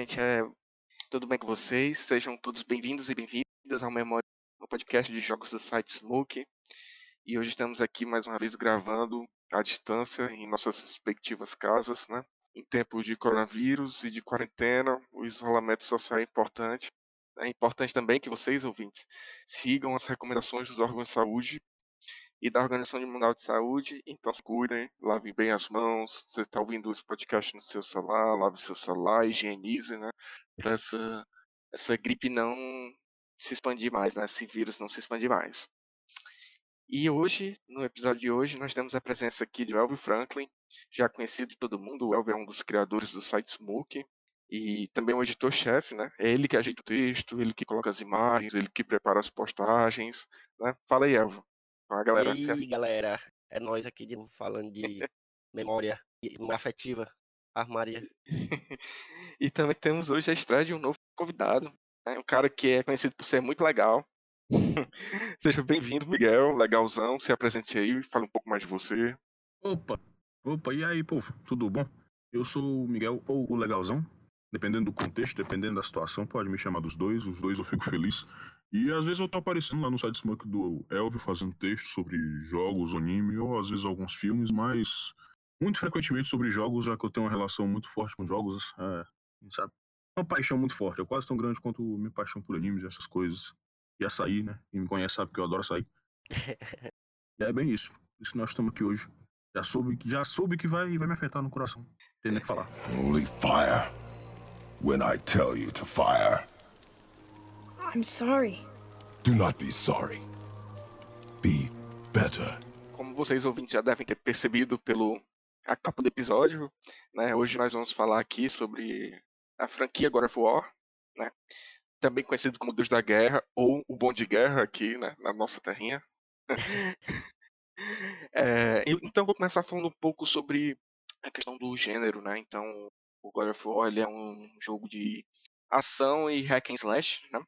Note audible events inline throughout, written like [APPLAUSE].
gente? É... Tudo bem com vocês? Sejam todos bem-vindos e bem-vindas ao Memória, no podcast de jogos do site Smoke. E hoje estamos aqui mais uma vez gravando à distância em nossas respectivas casas, né? Em tempo de coronavírus e de quarentena, o isolamento social é importante. É importante também que vocês, ouvintes, sigam as recomendações dos órgãos de saúde e da Organização Mundial de Saúde. Então se cuidem, lavem bem as mãos. Você está ouvindo esse podcast no seu celular, lave seu celular, higienize, né? Para essa, essa gripe não se expandir mais, né? Esse vírus não se expandir mais. E hoje, no episódio de hoje, nós temos a presença aqui de Elvio Franklin, já conhecido de todo mundo. O Elvio é um dos criadores do site Smoke e também um editor-chefe, né? É ele que ajeita o texto, ele que coloca as imagens, ele que prepara as postagens, né? Fala aí, Elvio. A galera, e aí, galera, é nós aqui de novo falando de memória afetiva, armaria. [LAUGHS] e também temos hoje a estreia de um novo convidado, né? um cara que é conhecido por ser muito legal. [LAUGHS] Seja bem-vindo, Miguel, legalzão, se apresente aí, fale um pouco mais de você. Opa, opa, e aí, povo, tudo bom? Eu sou o Miguel, ou o legalzão, dependendo do contexto, dependendo da situação, pode me chamar dos dois, os dois eu fico feliz. E às vezes eu tô aparecendo lá no site Smoke do Elvio fazendo texto sobre jogos, anime, ou às vezes alguns filmes, mas muito frequentemente sobre jogos, já que eu tenho uma relação muito forte com jogos, é, sabe? Uma paixão muito forte, é quase tão grande quanto minha paixão por animes, essas coisas. E açaí, né? Quem me conhece sabe que eu adoro açaí. [LAUGHS] e é bem isso. Isso que nós estamos aqui hoje. Já soube, já soube que vai, vai me afetar no coração. Tem nem que falar. Only fire when I tell you to fire. I'm sorry. Do not be sorry. Be better. Como vocês ouvintes já devem ter percebido pelo a capa do episódio, né? Hoje nós vamos falar aqui sobre a franquia God of War, né? Também conhecido como Deus da Guerra ou o Bom de Guerra aqui, né? Na nossa terrinha. [LAUGHS] é, então vou começar falando um pouco sobre a questão do gênero, né? Então o God of War ele é um jogo de ação e hack and slash, né?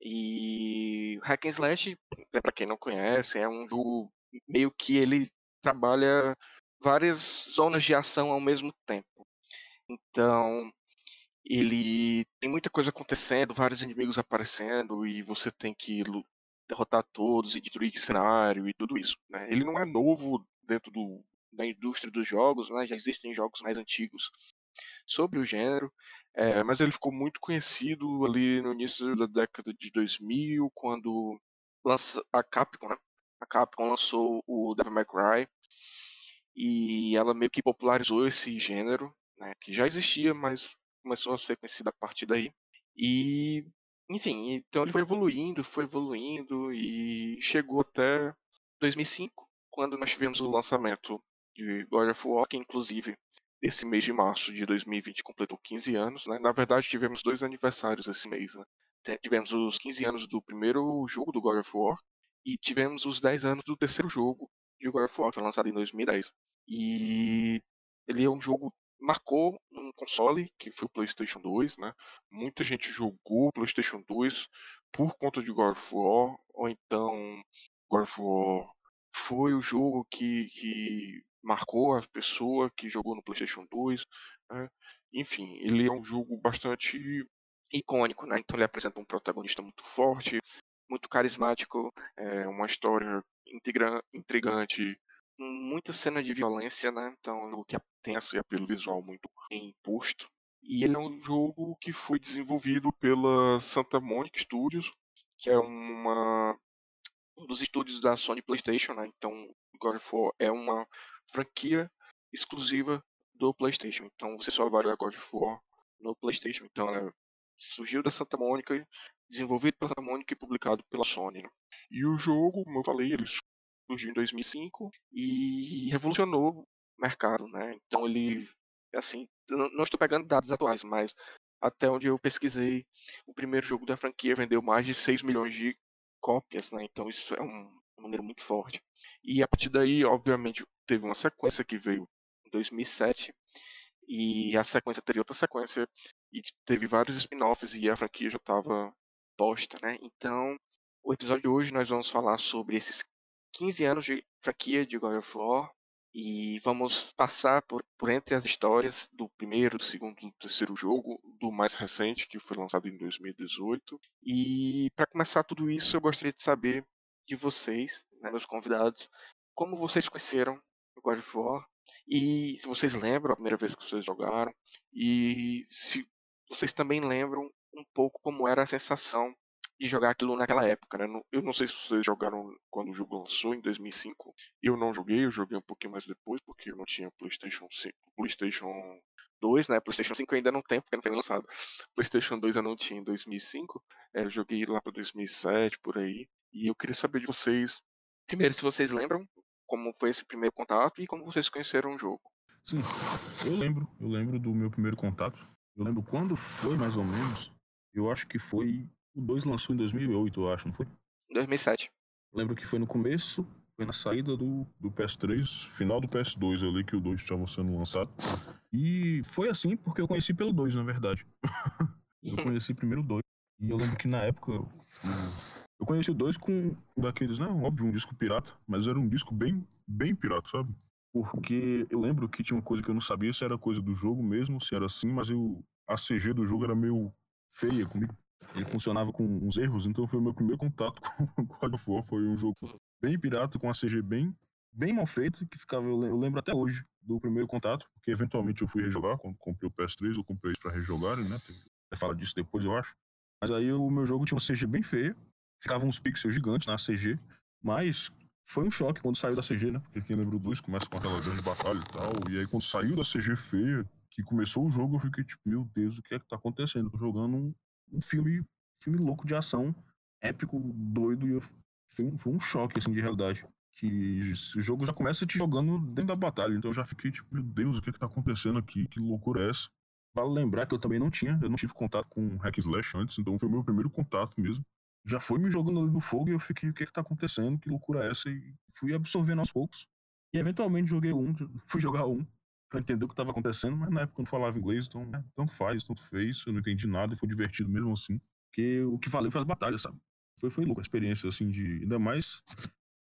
E Hack and Slash, para quem não conhece, é um jogo meio que ele trabalha várias zonas de ação ao mesmo tempo. Então, ele tem muita coisa acontecendo, vários inimigos aparecendo e você tem que derrotar todos e destruir o cenário e tudo isso. Né? Ele não é novo dentro do, da indústria dos jogos, né? já existem jogos mais antigos sobre o gênero, é, mas ele ficou muito conhecido ali no início da década de 2000, quando lança a Capcom, né? A Capcom lançou o Devil May Cry e ela meio que popularizou esse gênero, né? Que já existia, mas começou a ser conhecido a partir daí. E, enfim, então ele foi evoluindo, foi evoluindo e chegou até 2005, quando nós tivemos o lançamento de God of War, que inclusive esse mês de março de 2020 completou 15 anos, né? Na verdade, tivemos dois aniversários esse mês, né? Tivemos os 15 anos do primeiro jogo do God of War e tivemos os 10 anos do terceiro jogo de God of War, que foi lançado em 2010. E ele é um jogo marcou um console que foi o PlayStation 2, né? Muita gente jogou o PlayStation 2 por conta de God of War, ou então God of War foi o jogo que, que marcou a pessoa que jogou no PlayStation 2. Né? Enfim, ele é um jogo bastante icônico, né? Então ele apresenta um protagonista muito forte, muito carismático, é uma história intrigante, muita cena de violência, né? Então o que tem esse apelo visual muito imposto. E ele é um jogo que foi desenvolvido pela Santa Monica Studios, que é uma um dos estúdios da Sony PlayStation, né? Então God of War é uma franquia exclusiva do PlayStation. Então você só vai jogar God of War no PlayStation. Então ela surgiu da Santa Mônica, desenvolvido pela Santa Mônica e publicado pela Sony. Né? E o jogo, como eu falei, ele surgiu em 2005 e revolucionou o mercado, né? Então ele, assim, não estou pegando dados atuais, mas até onde eu pesquisei, o primeiro jogo da franquia vendeu mais de 6 milhões de cópias, né? Então isso é um número muito forte. E a partir daí, obviamente, teve uma sequência que veio em 2007 e a sequência teve outra sequência e teve vários spin-offs e a franquia já estava posta, né? Então, o episódio de hoje nós vamos falar sobre esses 15 anos de franquia de God of War E vamos passar por, por entre as histórias do primeiro, do segundo, do terceiro jogo, do mais recente, que foi lançado em 2018. E para começar tudo isso, eu gostaria de saber de vocês, né, meus convidados, como vocês conheceram o God of War e se vocês lembram a primeira vez que vocês jogaram e se vocês também lembram um pouco como era a sensação de jogar aquilo naquela época, né? Eu não sei se vocês jogaram quando o jogo lançou em 2005. Eu não joguei, eu joguei um pouquinho mais depois porque eu não tinha PlayStation 5, PlayStation 2, né? PlayStation 5 ainda não tem porque não foi lançado. PlayStation 2 eu não tinha em 2005. É, eu joguei lá para 2007 por aí. E eu queria saber de vocês, primeiro se vocês lembram como foi esse primeiro contato e como vocês conheceram o jogo. Sim, eu lembro, eu lembro do meu primeiro contato. Eu lembro quando foi mais ou menos. Eu acho que foi o 2 lançou em 2008, eu acho, não foi? 2007. Lembro que foi no começo, foi na saída do, do PS3, final do PS2 ali que o 2 estava sendo lançado. E foi assim porque eu conheci pelo 2, na verdade. [LAUGHS] eu conheci primeiro o 2. E eu lembro que na época eu, eu conheci 2 com daqueles, não, óbvio, um disco pirata, mas era um disco bem, bem pirata, sabe? Porque eu lembro que tinha uma coisa que eu não sabia se era coisa do jogo mesmo, se era assim, mas eu, a CG do jogo era meio feia comigo ele funcionava com uns erros, então foi o meu primeiro contato [LAUGHS] com God of War. Foi um jogo bem pirata, com a CG bem, bem mal feita, que ficava, eu lembro até hoje do primeiro contato, porque eventualmente eu fui rejogar, quando comprei o PS3, eu comprei isso pra rejogar, né? Vai falar disso depois, eu acho. Mas aí o meu jogo tinha uma CG bem feia, ficava uns pixels gigantes na CG, mas foi um choque quando saiu da CG, né? Porque quem lembra o 2 começa com aquela grande batalha e tal, e aí quando saiu da CG feia, que começou o jogo, eu fiquei tipo, meu Deus, o que é que tá acontecendo? Tô jogando um, um filme, filme louco de ação, épico, doido, e eu, foi, um, foi um choque, assim, de realidade. Que o jogo já começa te jogando dentro da batalha, então eu já fiquei tipo, meu Deus, o que é que tá acontecendo aqui? Que loucura é essa? Vale lembrar que eu também não tinha, eu não tive contato com Hack Slash antes, então foi o meu primeiro contato mesmo. Já foi me jogando ali no fogo e eu fiquei, o que é que tá acontecendo? Que loucura é essa? E fui absorvendo aos poucos. E eventualmente joguei um, [LAUGHS] fui jogar um, para entender o que estava acontecendo, mas na época eu não falava inglês, então né, tanto faz, tanto fez, eu não entendi nada e foi divertido mesmo assim. Porque o que valeu foi as batalhas, sabe? Foi, foi louco a experiência, assim, de. Ainda mais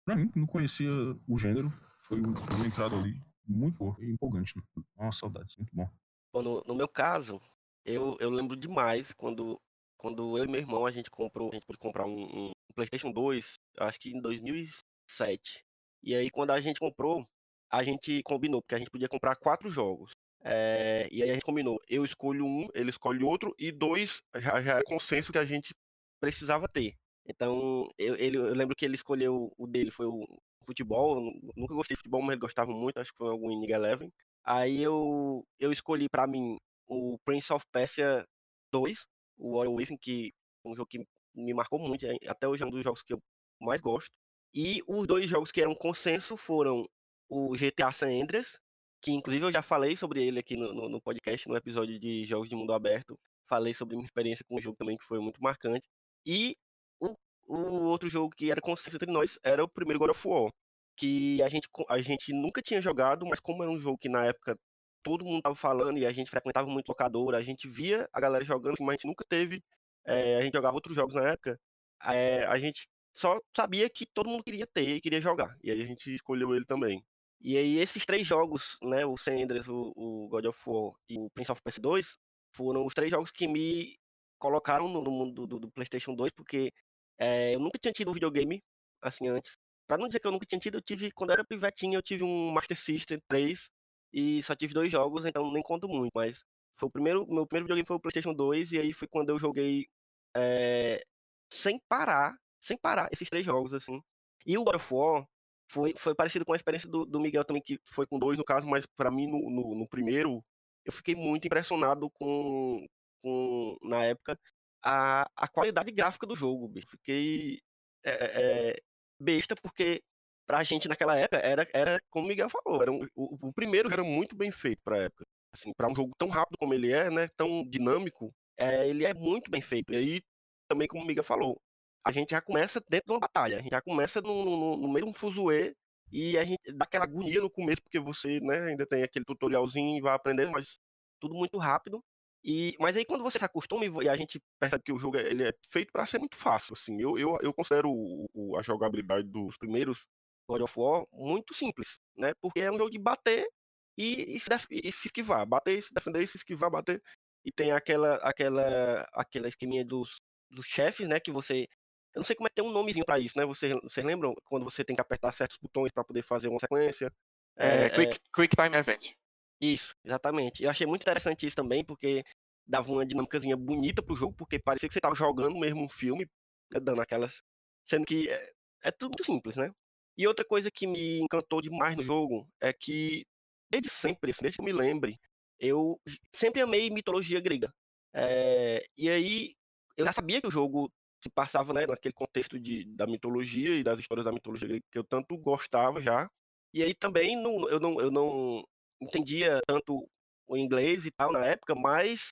pra mim, que não conhecia o gênero, foi, foi uma entrada ali muito boa e empolgante. Né? Nossa, saudades, muito bom. Bom, no, no, meu caso, eu, eu lembro demais quando, quando eu e meu irmão a gente comprou, a gente pôde comprar um, um PlayStation 2, acho que em 2007. E aí, quando a gente comprou, a gente combinou, porque a gente podia comprar quatro jogos. É, e aí a gente combinou, eu escolho um, ele escolhe outro, e dois já, já é consenso que a gente precisava ter. Então, eu, ele, eu lembro que ele escolheu, o dele foi o futebol, eu nunca gostei de futebol, mas ele gostava muito, acho que foi algum Inning Eleven. Aí eu, eu escolhi para mim o Prince of Persia 2, o Warrior Within, que é um jogo que me marcou muito, até hoje é um dos jogos que eu mais gosto. E os dois jogos que eram consenso foram o GTA San Andreas, que inclusive eu já falei sobre ele aqui no, no, no, podcast, no episódio de Jogos de Mundo Aberto. Falei sobre minha experiência com o jogo também, que foi muito marcante. E o, o outro jogo que era consenso entre nós era o primeiro God of War, que a gente, a gente nunca tinha jogado, mas como era um jogo que na época todo mundo tava falando e a gente frequentava muito locadora, a gente via a galera jogando, mas a gente nunca teve. É, a gente jogava outros jogos na época. É, a gente só sabia que todo mundo queria ter e queria jogar. E aí a gente escolheu ele também. E aí esses três jogos, né, o Sanders, o, o God of War e o Prince of Persia 2, foram os três jogos que me colocaram no, no mundo do, do, PlayStation 2, porque é, eu nunca tinha tido um videogame assim antes. Pra não dizer que eu nunca tinha tido, eu tive, quando eu era pivetinho, eu tive um Master System 3 e só tive dois jogos, então nem conto muito, mas foi o primeiro, meu primeiro videogame foi o PlayStation 2 e aí foi quando eu joguei é, sem parar, sem parar esses três jogos assim. E o God of War, foi, foi parecido com a experiência do, do Miguel também, que foi com dois no caso, mas para mim no, no, no, primeiro, eu fiquei muito impressionado com, com na época, a, a qualidade gráfica do jogo. Bicho. Fiquei é, é, besta, porque pra gente naquela época era, era como o Miguel falou, era um, o, o primeiro era muito bem feito pra época. Assim, para um jogo tão rápido como ele é, né, tão dinâmico, é, ele é muito bem feito. E aí, também como o Miguel falou, a gente já começa dentro de uma batalha, a gente já começa no, no, no meio de um fuzuê e a gente dá aquela agonia no começo, porque você né, ainda tem aquele tutorialzinho e vai aprendendo, mas tudo muito rápido. E, mas aí quando você se acostuma e a gente percebe que o jogo ele é feito para ser muito fácil, assim, eu, eu, eu considero o, o, a jogabilidade dos primeiros God of War muito simples, né? Porque é um jogo de bater e, e, se, e se esquivar, bater, se defender, se esquivar, bater. E tem aquela aquela aquela esqueminha dos, dos chefes, né? Que você eu não sei como é que tem um nomezinho pra isso, né? Vocês, vocês lembram quando você tem que apertar certos botões pra poder fazer uma sequência? É, quick, quick Time Event. Isso, exatamente. Eu achei muito interessante isso também, porque dava uma dinâmicazinha bonita pro jogo, porque parecia que você tava jogando mesmo um filme, né, dando aquelas. Sendo que é, é tudo muito simples, né? E outra coisa que me encantou demais no jogo é que, desde sempre, assim, desde que eu me lembre, eu sempre amei mitologia grega. É, e aí, eu já sabia que o jogo se passava né, naquele contexto de, da mitologia e das histórias da mitologia grega que eu tanto gostava já. E aí também não, eu, não, eu não entendia tanto o inglês e tal na época, mas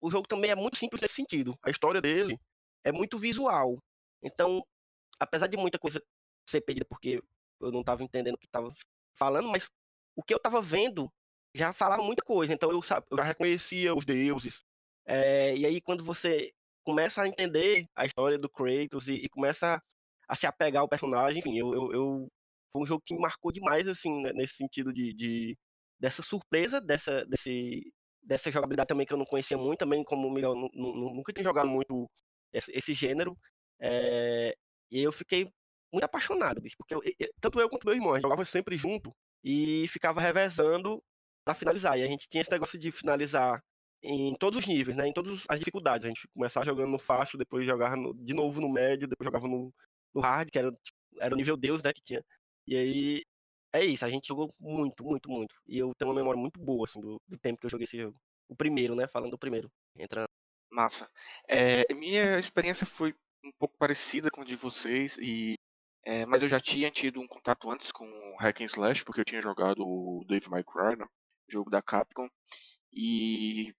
o jogo também é muito simples nesse sentido. A história dele é muito visual. Então, apesar de muita coisa ser pedida porque eu não estava entendendo o que estava falando, mas o que eu estava vendo já falava muita coisa. Então eu, eu já reconhecia os deuses. É, e aí quando você começa a entender a história do Kratos e, e começa a, a, se apegar ao personagem, enfim, eu, eu, eu, foi um jogo que me marcou demais, assim, né, nesse sentido de, de, dessa surpresa, dessa, desse, dessa jogabilidade também que eu não conhecia muito, também como o Miguel nunca tinha jogado muito esse, esse gênero. É, e eu fiquei muito apaixonado, bicho, porque eu, eu, tanto eu quanto meu irmão, a gente jogava sempre junto e ficava revezando para finalizar. E a gente tinha esse negócio de finalizar em todos os níveis, né? Em todas as dificuldades. A gente começava jogando no fácil, depois jogava no, de novo no médio, depois jogava no, no hard, que era, era o nível Deus, né? Que tinha. E aí é isso, a gente jogou muito, muito, muito. E eu tenho uma memória muito boa, assim, do, do tempo que eu joguei esse jogo. O primeiro, né? Falando do primeiro. Entrando. Massa. É, minha experiência foi um pouco parecida com a de vocês, e, é, mas eu já tinha tido um contato antes com o Hack and Slash, porque eu tinha jogado o Dave My Cry, né, jogo da Capcom, e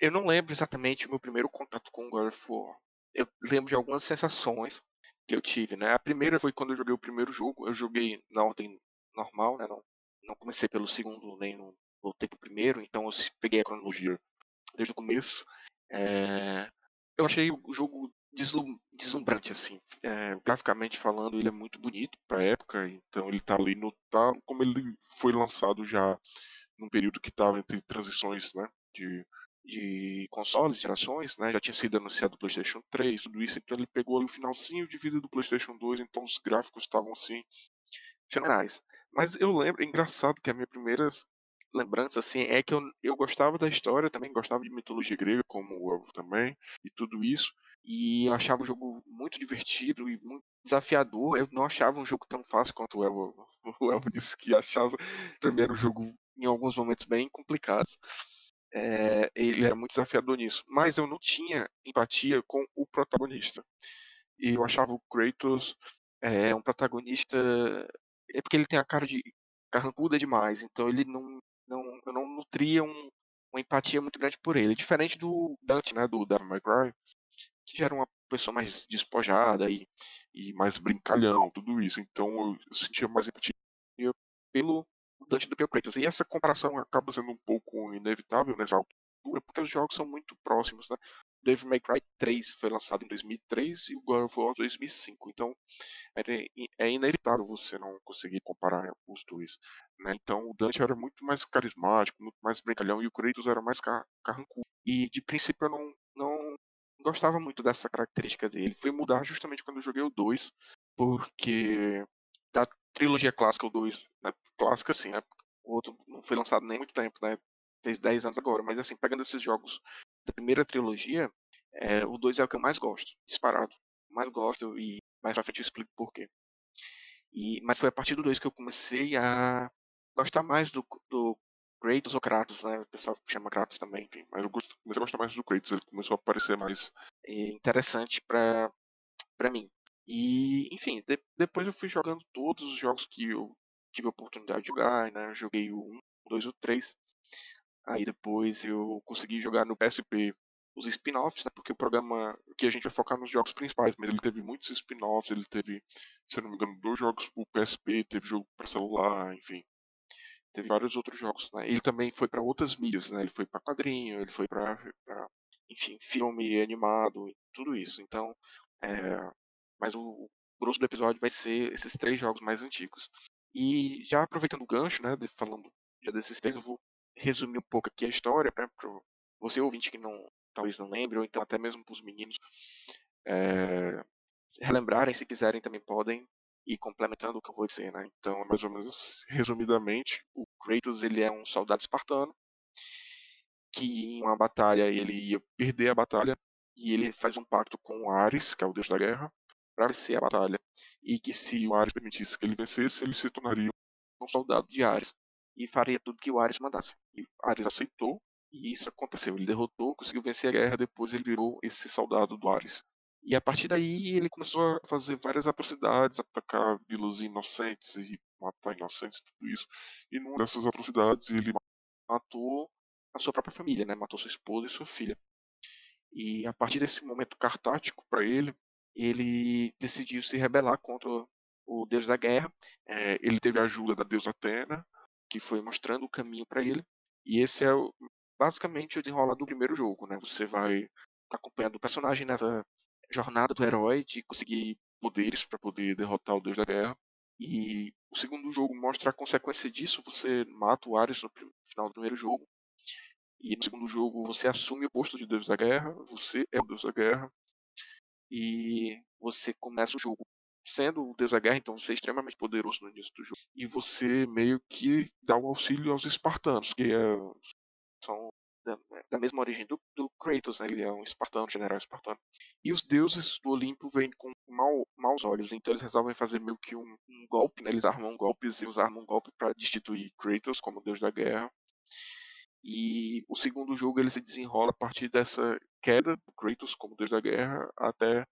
eu não lembro exatamente o meu primeiro contato com o God of War. Eu lembro de algumas sensações que eu tive, né? A primeira foi quando eu joguei o primeiro jogo, eu joguei na ordem normal, né? Não, não comecei pelo segundo, nem no, voltei pro primeiro, então eu peguei a cronologia desde o começo. É, eu achei o jogo deslum, deslumbrante, assim. É, graficamente falando, ele é muito bonito pra época, então ele tá ali no. Tá, como ele foi lançado já num período que estava entre transições, né? De, de consoles, gerações, né? Já tinha sido anunciado o PlayStation 3, tudo isso, então ele pegou ali o finalzinho de vida do PlayStation 2, então os gráficos estavam assim fenomenais. Mas eu lembro, é engraçado que a minha primeira lembrança assim é que eu, eu gostava da história, também gostava de mitologia grega, como o Elvo também, e tudo isso. E eu achava o jogo muito divertido e muito desafiador. Eu não achava um jogo tão fácil quanto o Elvo, [LAUGHS] o Elvo disse que achava. Primeiro jogo em alguns momentos bem complicados. É, ele era muito desafiador nisso. Mas eu não tinha empatia com o protagonista. E eu achava o Kratos é, um protagonista. É porque ele tem a cara de carrancuda demais. Então ele não. não eu não nutria um, uma empatia muito grande por ele. Diferente do Dante, né? Do Devil May Cry, que já era uma pessoa mais despojada e, e mais brincalhão, tudo isso. Então eu sentia mais empatia pelo Dante do que o Kratos. E essa comparação acaba sendo um pouco inevitável nessa altura, porque os jogos são muito próximos, né? Devil May Cry 3 foi lançado em 2003 e o God of War 2005. Então é inevitável você não conseguir comparar os dois. Né? Então o Dante era muito mais carismático, muito mais brincalhão e o Kratos era mais car carrancudo. E de princípio eu não gostava muito dessa característica dele. Foi mudar justamente quando eu joguei o 2, porque da trilogia clássica, o 2, né? clássica assim, né? O outro não foi lançado nem muito tempo, né? Fez 10 anos agora, mas assim, pegando esses jogos da primeira trilogia, é, o 2 é o que eu mais gosto, disparado. Mais gosto e mais pra frente eu explico por quê. E, mas foi a partir do 2 que eu comecei a gostar mais do, do Kratos ou Kratos, né? O pessoal chama Kratos também, enfim. Mas eu comecei a gostar mais do Kratos, ele começou a aparecer mais é, interessante pra, pra mim. E, enfim, de, depois eu fui jogando todos os jogos que eu tive a oportunidade de jogar, né? Eu joguei o 1, o 2 e o 3. Aí depois eu consegui jogar no PSP os spin-offs, né, porque o programa que a gente vai focar nos jogos principais, mas ele teve muitos spin-offs, ele teve, se eu não me engano, dois jogos pro PSP, teve jogo para celular, enfim. Teve vários outros jogos, né? Ele também foi para outras mídias, né? Ele foi para quadrinho, ele foi para enfim, filme animado, tudo isso. Então, é, mas o, grosso do episódio vai ser esses três jogos mais antigos. E já aproveitando o gancho, né, falando já desses três, eu vou resumir um pouco aqui a história, né, para você ouvinte que não talvez não lembre, ou então até mesmo para os meninos é, relembrarem, se quiserem também podem ir complementando o que eu vou dizer, né? Então, mais ou menos [LAUGHS] resumidamente, o Kratos ele é um soldado espartano que em uma batalha ele ia perder a batalha e ele faz um pacto com Ares, que é o deus da guerra, para vencer a batalha. E que se o Ares permitisse que ele vencesse, ele se tornaria um soldado de Ares e faria tudo que o Ares mandasse. E Ares aceitou e isso aconteceu. Ele derrotou, conseguiu vencer a guerra, depois ele virou esse soldado do Ares. E a partir daí ele começou a fazer várias atrocidades, atacar vilas inocentes e matar inocentes, tudo isso. E numa dessas atrocidades ele matou a sua própria família, né? Matou sua esposa e sua filha. E a partir desse momento cartático para ele, ele decidiu se rebelar contra o deus da guerra. É, ele teve a ajuda da deusa Atena, que foi mostrando o caminho para ele. E esse é basicamente o desenrolar do primeiro jogo, né? Você vai acompanhando o personagem nessa jornada do herói de conseguir poderes para poder derrotar o deus da guerra. E o segundo jogo mostra a consequência disso. Você mata o Ares no final do primeiro jogo. E no segundo jogo você assume o posto de deus da guerra. Você é o deus da guerra. E você começa o jogo sendo o deus da guerra, então você é extremamente poderoso no início do jogo. E você meio que dá o auxílio aos espartanos, que é, são da, da mesma origem do, do, Kratos, né? ele é um espartano, general espartano. E os deuses do Olimpo vêm com mau, maus olhos, então eles resolvem fazer meio que um, um golpe, né? eles armam golpes e armam um golpe para destituir Kratos como deus da guerra. E o segundo jogo ele se desenrola a partir dessa queda do Kratos como deus da guerra até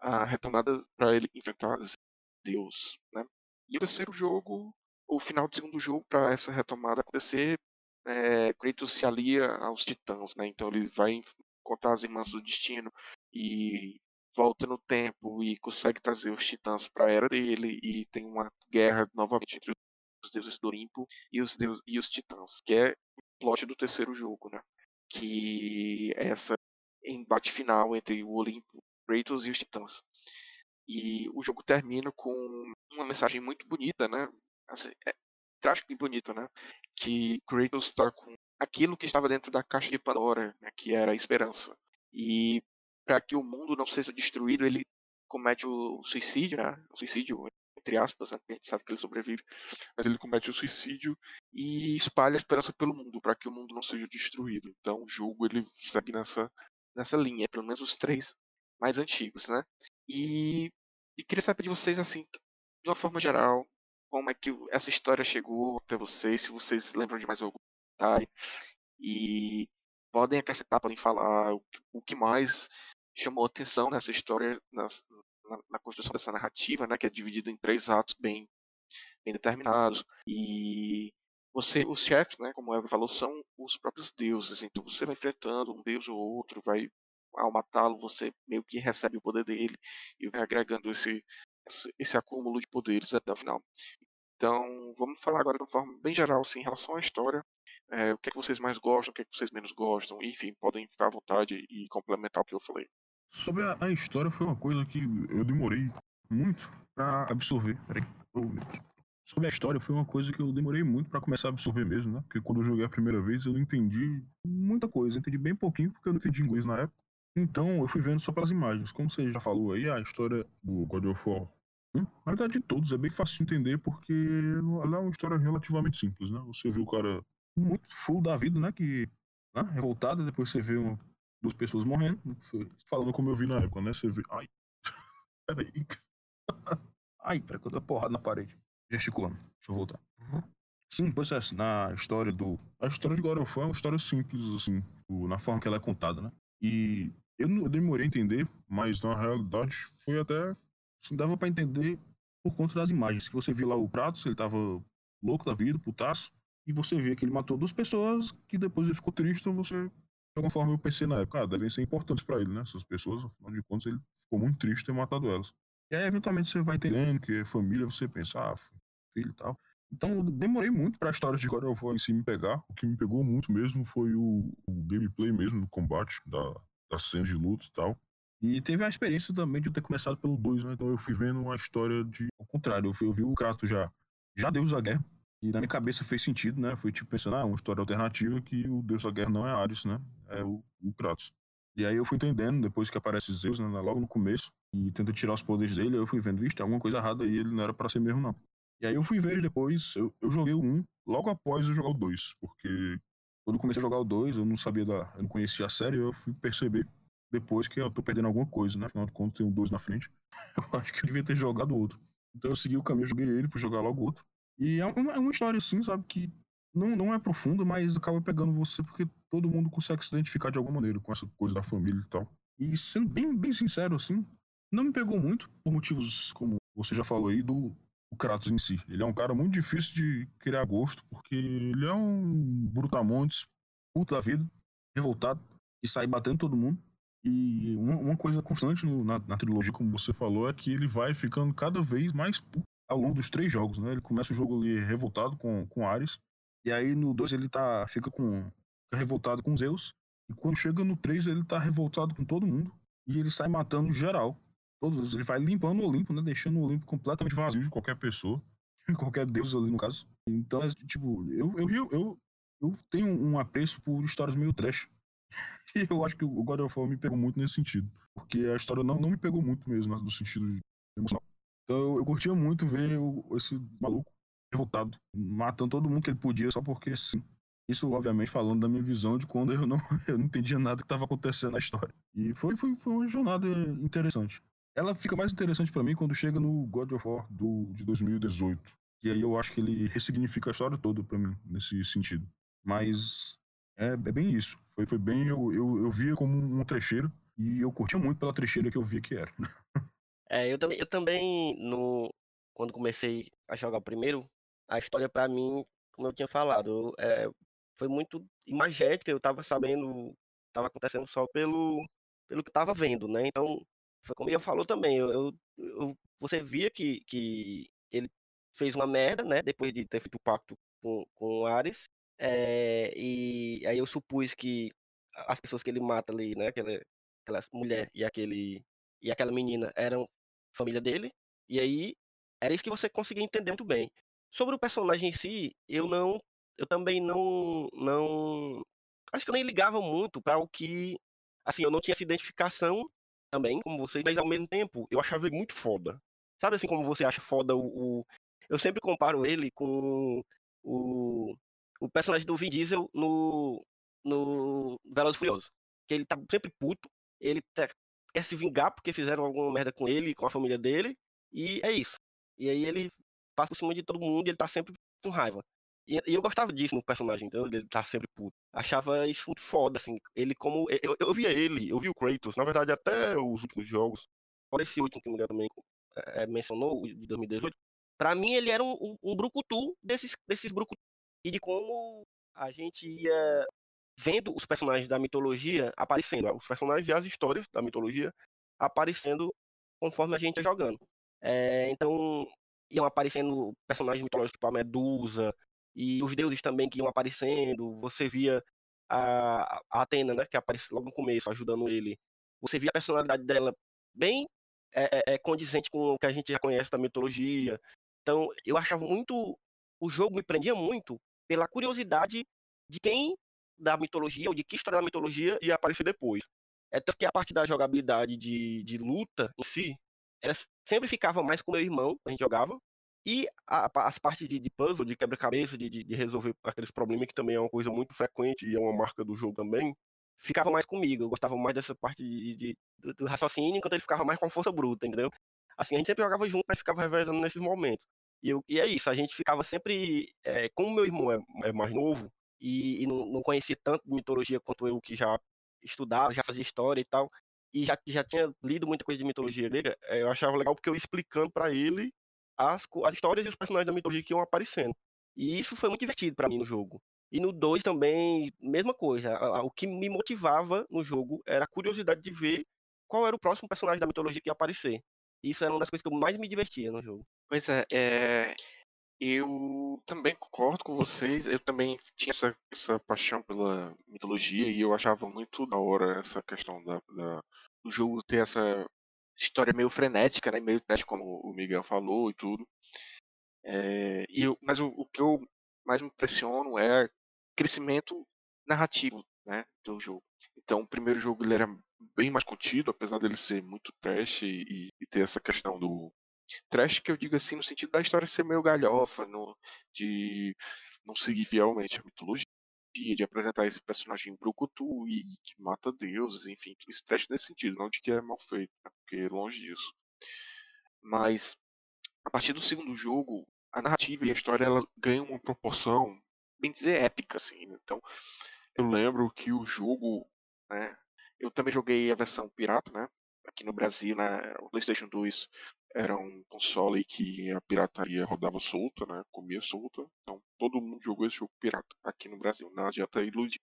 a retomada para ele enfrentar Zeus, né? E o terceiro jogo, o final do segundo jogo para essa retomada acontecer, é, Kratos se alia aos titãs, né? Então ele vai encontrar as irmãs do destino e volta no tempo e consegue trazer os titãs para a era dele e tem uma guerra novamente entre os deuses do Olimpo e os e os titãs, que é o plot do terceiro jogo, né? Que é essa embate final entre o Olimpo, Kratos e os titãs. E o jogo termina com uma mensagem muito bonita, né? Assim, é, trágico e bonito, né? Que Kratos está com aquilo que estava dentro da caixa de Pandora, né? que era a esperança. E para que o mundo não seja destruído, ele comete o suicídio, né? O suicídio, entre aspas, né? a gente sabe que ele sobrevive, mas ele comete o suicídio e espalha a esperança pelo mundo, para que o mundo não seja destruído. Então o jogo ele segue nessa, nessa linha, pelo menos os três mais antigos, né? E, e queria saber de vocês, assim, de uma forma geral, como é que essa história chegou até vocês, se vocês lembram de mais algum detalhe. E podem acrescentar, podem falar o, que mais chamou atenção nessa história, nas, na, na, construção dessa narrativa, né, que é dividida em três atos bem, bem determinados. E você, os chefes, né, como o Eva falou, são os próprios deuses. Então você vai enfrentando um deus ou outro, vai ao matá-lo você meio que recebe o poder dele e vai agregando esse esse, esse acúmulo de poderes até o final. Então, vamos falar agora de uma forma bem geral, assim, em relação à história. É, o que é que vocês mais gostam, o que é que vocês menos gostam, enfim, podem ficar à vontade e complementar o que eu falei. Sobre a, a história, foi uma coisa que eu demorei muito para absorver. Peraí. Sobre a história, foi uma coisa que eu demorei muito para começar a absorver mesmo, né? Porque quando eu joguei a primeira vez, eu não entendi muita coisa. Eu entendi bem pouquinho, porque eu não entendi inglês na época. Então, eu fui vendo só pelas imagens. Como você já falou aí, a história do God of War na verdade, de todos, é bem fácil de entender porque ela é uma história relativamente simples, né? Você vê o cara muito full da vida, né? Que né? revoltado, depois você vê uma, duas pessoas morrendo, falando como eu vi na época, né? Você vê. Ai. [LAUGHS] Peraí. [LAUGHS] Ai, peraí que eu dou porrada na parede. Gesticulando. Deixa eu voltar. Sim, pois é, na história do. A história de God of War é uma história simples, assim, na forma que ela é contada, né? E eu, eu demorei a entender, mas na realidade foi até. Assim, dava para entender por conta das imagens. Que você viu lá o Pratos, ele tava louco da vida, putaço, e você vê que ele matou duas pessoas, que depois ele ficou triste, então você. De alguma forma eu pensei na época, ah, devem ser importantes para ele, né? Essas pessoas, afinal de contas, ele ficou muito triste ter matado elas. E aí, eventualmente, você vai entendendo que é família, você pensa, ah, filho e tal. Então, demorei muito para a história de God of War em si me pegar. O que me pegou muito mesmo foi o, o gameplay mesmo, no combate, da, das cenas de luta e tal. E teve a experiência também de eu ter começado pelo 2, né? Então eu fui vendo uma história de. Ao contrário, eu, fui, eu vi o Kratos já. Já Deus da Guerra. E na minha cabeça fez sentido, né? Fui tipo pensando, ah, uma história alternativa que o Deus da Guerra não é Ares, né? É o, o Kratos. E aí eu fui entendendo, depois que aparece Zeus, né? Logo no começo, e tenta tirar os poderes dele, eu fui vendo, vixe, tem alguma coisa errada aí, ele não era para ser mesmo, não. E aí eu fui ver depois, eu, eu joguei o 1 logo após eu jogar o 2, porque quando eu comecei a jogar o 2, eu não sabia da. Eu não conhecia a série, eu fui perceber depois que eu tô perdendo alguma coisa, né? Afinal de contas, tem um 2 na frente. [LAUGHS] eu acho que eu devia ter jogado outro. Então eu segui o caminho, joguei ele, fui jogar logo outro. E é uma, é uma história assim, sabe, que não, não é profunda, mas acaba pegando você porque todo mundo consegue se identificar de alguma maneira com essa coisa da família e tal. E sendo bem, bem sincero, assim, não me pegou muito, por motivos como você já falou aí, do o Kratos em si. Ele é um cara muito difícil de criar gosto, porque ele é um brutamontes, puto da vida, revoltado, e sai batendo todo mundo. E uma, uma coisa constante no, na, na, trilogia, como você falou, é que ele vai ficando cada vez mais puto ao longo dos três jogos, né? Ele começa o jogo ali revoltado com, com Ares, e aí no 2 ele tá, fica com fica revoltado com Zeus, e quando chega no 3 ele tá revoltado com todo mundo, e ele sai matando geral. Todos, ele vai limpando o Olimpo, né? Deixando o Olimpo completamente vazio de qualquer pessoa, [LAUGHS] qualquer deus ali no caso. Então, é, tipo, eu, eu, eu, eu tenho um apreço por histórias meio trash. E eu acho que o God of War me pegou muito nesse sentido. Porque a história não, não me pegou muito mesmo, no sentido emocional. Então eu, eu curtia muito ver o, esse maluco revoltado, matando todo mundo que ele podia só porque sim. Isso, obviamente, falando da minha visão de quando eu não, [LAUGHS] eu não entendia nada que estava acontecendo na história. E foi, foi, foi uma jornada interessante. Ela fica mais interessante para mim quando chega no God of War do, de 2018. E aí eu acho que ele ressignifica a história toda para mim, nesse sentido. Mas é, é bem isso. Foi, foi bem, eu, eu, eu via como uma trecheira e eu curtia muito pela trecheira que eu via que era. É, eu também, eu também no, quando comecei a jogar o primeiro, a história para mim, como eu tinha falado, é, foi muito imagética, eu tava sabendo, tava acontecendo só pelo, pelo que tava vendo, né? Então, foi como eu falou também, eu, eu, você via que, que ele fez uma merda, né? Depois de ter feito o pacto com, com o Ares, é, e aí eu supus que as pessoas que ele mata ali, né, aquela, aquela mulher e aquele e aquela menina eram família dele, e aí era isso que você conseguia entender muito bem. Sobre o personagem em si, eu não eu também não não acho que eu nem ligava muito para o que assim, eu não tinha essa identificação também como vocês, mas ao mesmo tempo eu achava ele muito foda. Sabe assim como você acha foda o, o... eu sempre comparo ele com o o personagem do Vin Diesel no, no Velozes Furiosos. Que ele tá sempre puto, ele tá, quer se vingar porque fizeram alguma merda com ele, com a família dele, e é isso. E aí ele passa por cima de todo mundo e ele tá sempre com raiva. E, e eu gostava disso no personagem, então ele tá sempre puto. Achava isso muito foda, assim. Ele como. Eu, eu via ele, eu vi o Kratos, na verdade, até os últimos jogos. Fora esse último que o Miguel também é, mencionou, de 2018. Pra mim, ele era um, um, um brucutu desses, desses brucutu e de como a gente ia vendo os personagens da mitologia aparecendo, os personagens e as histórias da mitologia aparecendo conforme a gente ia jogando. É, então, iam aparecendo personagens mitológicos tipo a Medusa, e os deuses também que iam aparecendo. Você via a, a Atena, né, que aparece logo no começo, ajudando ele. Você via a personalidade dela bem é, é, condizente com o que a gente já conhece da mitologia. Então, eu achava muito. O jogo me prendia muito pela curiosidade de quem da mitologia ou de que história da mitologia ia aparecer depois. É tanto que a parte da jogabilidade de, de luta em si, sempre ficava mais com meu irmão, a gente jogava, e a, as partes de, de puzzle, de quebra-cabeça, de, de, de, resolver aqueles problemas, que também é uma coisa muito frequente e é uma marca do jogo também, ficava mais comigo. Eu gostava mais dessa parte de, do raciocínio, enquanto ele ficava mais com a força bruta, entendeu? Assim, a gente sempre jogava junto, mas ficava revezando nesses momentos. E, eu, e é isso, a gente ficava sempre. É, como meu irmão é, é mais novo e, e não, não, conhecia tanto de mitologia quanto eu, que já estudava, já fazia história e tal, e já, já tinha lido muita coisa de mitologia grega, é, eu achava legal porque eu explicando para ele as, as histórias e os personagens da mitologia que iam aparecendo. E isso foi muito divertido para mim no jogo. E no 2 também, mesma coisa. O que me motivava no jogo era a curiosidade de ver qual era o próximo personagem da mitologia que ia aparecer. Isso era uma das coisas que eu mais me divertia no jogo. Pois é, é, eu também concordo com vocês. Eu também tinha essa, essa paixão pela mitologia e eu achava muito da hora essa questão da, da do jogo ter essa história meio frenética, né? Meio trash, como o Miguel falou e tudo. É, e eu, mas o, o, que eu mais me impressiono é crescimento narrativo né, do jogo. Então, o primeiro jogo ele era bem mais contido, apesar dele ser muito trash e, e ter essa questão do trash que eu digo assim no sentido da história ser meio galhofa, no, de não seguir fielmente a mitologia, de apresentar esse personagem brucutu e que mata deuses, enfim, tudo isso trash nesse sentido, não de que é mal feito, né, porque longe disso. Mas a partir do segundo jogo, a narrativa e a história ela ganham uma proporção, bem dizer, épica, assim. Né. Então, eu lembro que o jogo, né, eu também joguei a versão pirata, né? Aqui no Brasil, né, o PlayStation 2 era um console que a pirataria rodava solta, né? Comia solta. Então todo mundo jogou esse jogo pirata aqui no Brasil. Não adianta iludir.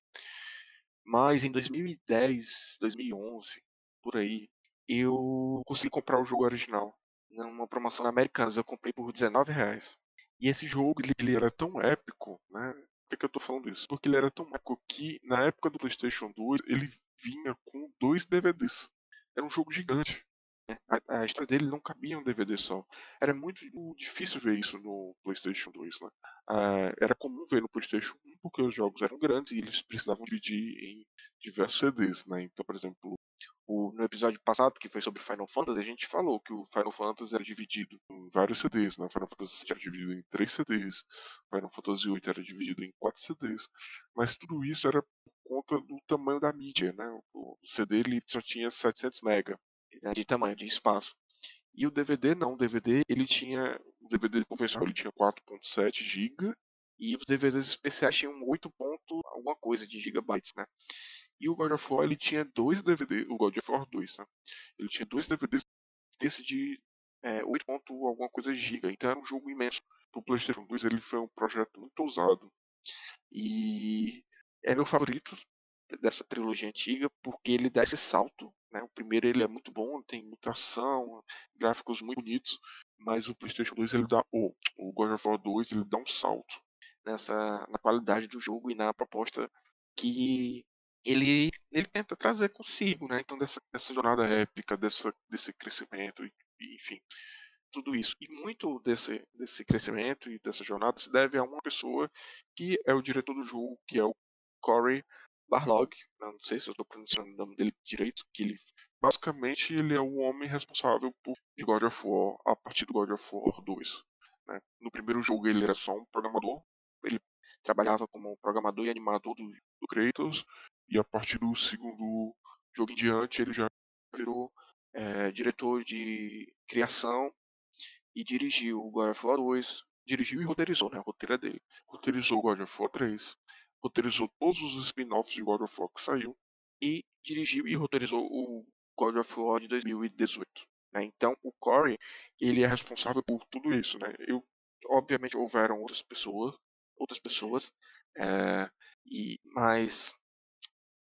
Mas em 2010, 2011, por aí, eu consegui comprar o jogo original. Numa promoção na Americanas, eu comprei por 19 reais. E esse jogo, ele, ele era tão épico, né? Por que, que eu tô falando isso? Porque ele era tão épico que, na época do PlayStation 2, ele vinha com dois DVDs. Era um jogo gigante. Né? A, a, história dele não cabia em um DVD só. Era muito difícil ver isso no PlayStation 2. Né? Ah, era comum ver no PlayStation 1 porque os jogos eram grandes e eles precisavam dividir em diversos CDs. Né? Então, por exemplo, o, no episódio passado, que foi sobre Final Fantasy, a gente falou que o Final Fantasy era dividido em vários CDs. Né? Final Fantasy era dividido em três CDs, Final Fantasy VIII era dividido em quatro CDs. Mas tudo isso era conta do tamanho da mídia, né? O CD ele só tinha 700 MB né, de tamanho, de espaço. E o DVD não, o DVD ele tinha, o DVD convencional ele tinha 4.7 GB e os DVDs especiais tinham 8. alguma coisa de gigabytes, né? E o God of War ele tinha dois DVDs, o God of War 2, né? Ele tinha dois DVDs desse de é, 8. alguma coisa de giga, então era um jogo imenso. Pro PlayStation 2 ele foi um projeto muito ousado. E é meu favorito dessa trilogia antiga porque ele dá esse salto. Né? O primeiro ele é muito bom, tem muita ação, gráficos muito bonitos, mas o PlayStation 2 ele dá o, o God of War 2 ele dá um salto nessa na qualidade do jogo e na proposta que ele ele tenta trazer consigo, né? Então dessa, dessa jornada épica, dessa desse crescimento, enfim, tudo isso. E muito desse, desse crescimento e dessa jornada se deve a uma pessoa que é o diretor do jogo, que é o Corey Barlog, não sei se eu estou pronunciando o nome dele direito, que ele basicamente ele é o homem responsável por God of War a partir do God of War 2. Né? No primeiro jogo ele era só um programador, ele trabalhava como programador e animador do, do Kratos, e a partir do segundo jogo em diante ele já virou é, diretor de criação e dirigiu o God of War 2, dirigiu e roteirizou, né? O roteiro é dele. Roteirizou God of War 3, roteirizou todos os spin-offs de God of War que saiu e dirigiu e roteirizou o God of War de 2018. Né? Então o Corey ele é responsável por tudo isso, né? Eu obviamente houveram outras pessoas, outras pessoas, é, e mas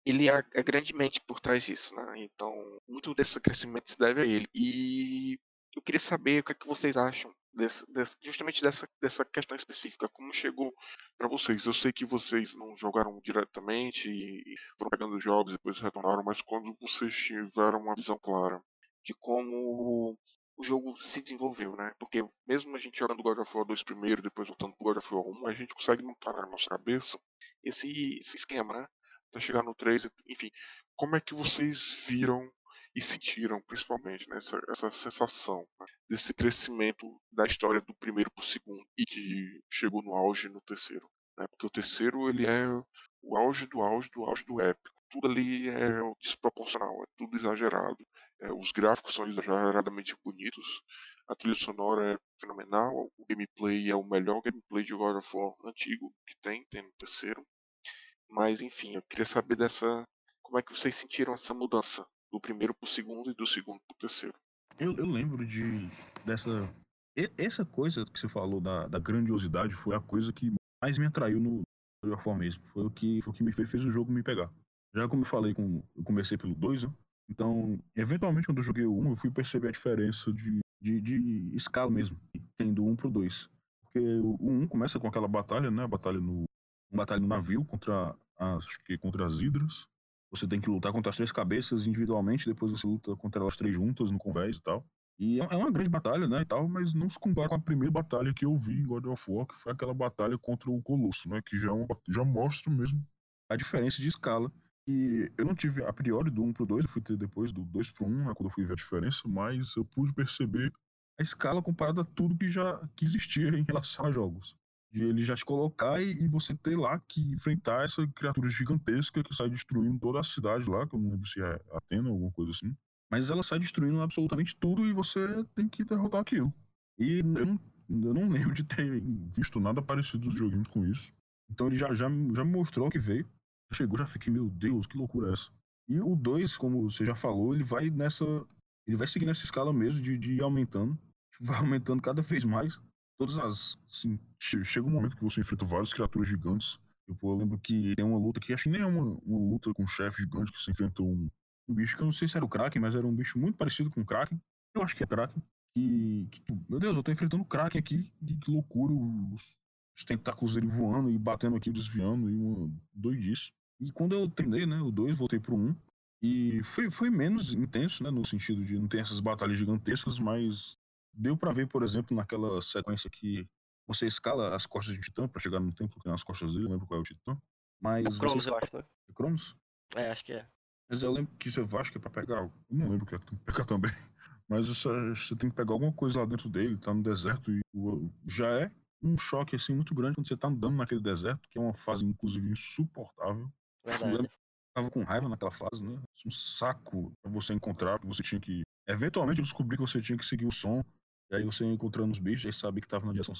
ele é, é grandemente por trás disso, né? Então muito desse crescimento se deve a ele. E eu queria saber o que, é que vocês acham desse, desse, justamente dessa, dessa questão específica, como chegou para vocês. Eu sei que vocês não jogaram diretamente e foram pegando os jogos e depois retornaram, mas quando vocês tiveram uma visão clara de como o jogo se desenvolveu, né? Porque mesmo a gente jogando God of War 2 primeiro, depois voltando pro God of War 1, a gente consegue montar na nossa cabeça esse, esse esquema, né? Até chegar no 3, enfim. Como é que vocês viram e sentiram principalmente né, essa, essa sensação né, desse crescimento da história do primeiro para o segundo e que chegou no auge no terceiro. Né, porque o terceiro ele é o auge do auge do auge do épico. Tudo ali é desproporcional, é tudo exagerado. É, os gráficos são exageradamente bonitos, a trilha sonora é fenomenal, o gameplay é o melhor gameplay de God of War antigo que tem, tem no terceiro. Mas enfim, eu queria saber dessa. Como é que vocês sentiram essa mudança do primeiro pro segundo e do segundo pro terceiro. Eu, eu lembro de dessa essa coisa que você falou da, da grandiosidade foi a coisa que mais me atraiu no God of War mesmo. Foi o que foi o que me fez, fez o jogo me pegar. Já como eu falei com eu comecei pelo 2, né? Então, eventualmente quando eu joguei o 1, um, eu fui perceber a diferença de, de, de escala mesmo, tendo um pro 2. Porque o 1 um começa com aquela batalha, né? Batalha no batalha no navio contra as, que contra as hidras. Você tem que lutar contra as três cabeças individualmente, depois você luta contra elas três juntas no convés e tal. E é, é uma grande batalha, né, e tal, mas não se compara com a primeira batalha que eu vi em God of War, que foi aquela batalha contra o Colosso, né, que já, é uma, já mostra mesmo a diferença de escala. E eu não tive a priori do 1 pro 2, eu fui ter depois do 2 pro 1, né, quando eu fui ver a diferença, mas eu pude perceber a escala comparada a tudo que já que existia em relação a jogos. De ele já te colocar e, e você ter lá que enfrentar essa criatura gigantesca que sai destruindo toda a cidade lá, que eu não lembro se é Atena ou alguma coisa assim. Mas ela sai destruindo absolutamente tudo e você tem que derrotar aquilo. E eu não, eu não lembro de ter visto nada parecido nos joguinhos com isso. Então ele já, já, já me mostrou que veio. Chegou, já fiquei, meu Deus, que loucura é essa? E o 2, como você já falou, ele vai nessa. Ele vai seguir nessa escala mesmo de, de ir aumentando. Vai aumentando cada vez mais. Todas as. Assim, chega um momento que você enfrenta várias criaturas gigantes. Tipo, eu lembro que tem uma luta que acho que nem é uma, uma luta com um chefe gigante que você enfrenta um, um bicho que eu não sei se era o Kraken, mas era um bicho muito parecido com o Kraken. Eu acho que é Kraken. E, que, tipo, meu Deus, eu tô enfrentando o Kraken aqui. Que, que loucura. Os, os tentáculos dele voando e batendo aqui, desviando. E uma doidice. E quando eu terminei, né, o 2, voltei pro 1. Um, e foi, foi menos intenso, né, no sentido de não ter essas batalhas gigantescas, mas deu para ver, por exemplo, naquela sequência que você escala as costas de um titã para chegar no templo que tem as costas dele, não lembro qual é o titã. Mas é Cronos, eu acho, né? É Cronos? É, acho que é. Mas eu lembro que você vai, acho que é pra pegar. Eu não lembro o que é que tem que pegar [LAUGHS] também. Mas você, você tem que pegar alguma coisa lá dentro dele, tá no deserto, e já é um choque assim muito grande quando você tá andando naquele deserto, que é uma fase, inclusive, insuportável. Verdade. tava com raiva naquela fase, né? Um saco pra você encontrar, que você tinha que. Eventualmente eu descobri que você tinha que seguir o som. E aí você encontrando os bichos, aí sabia que tava na direção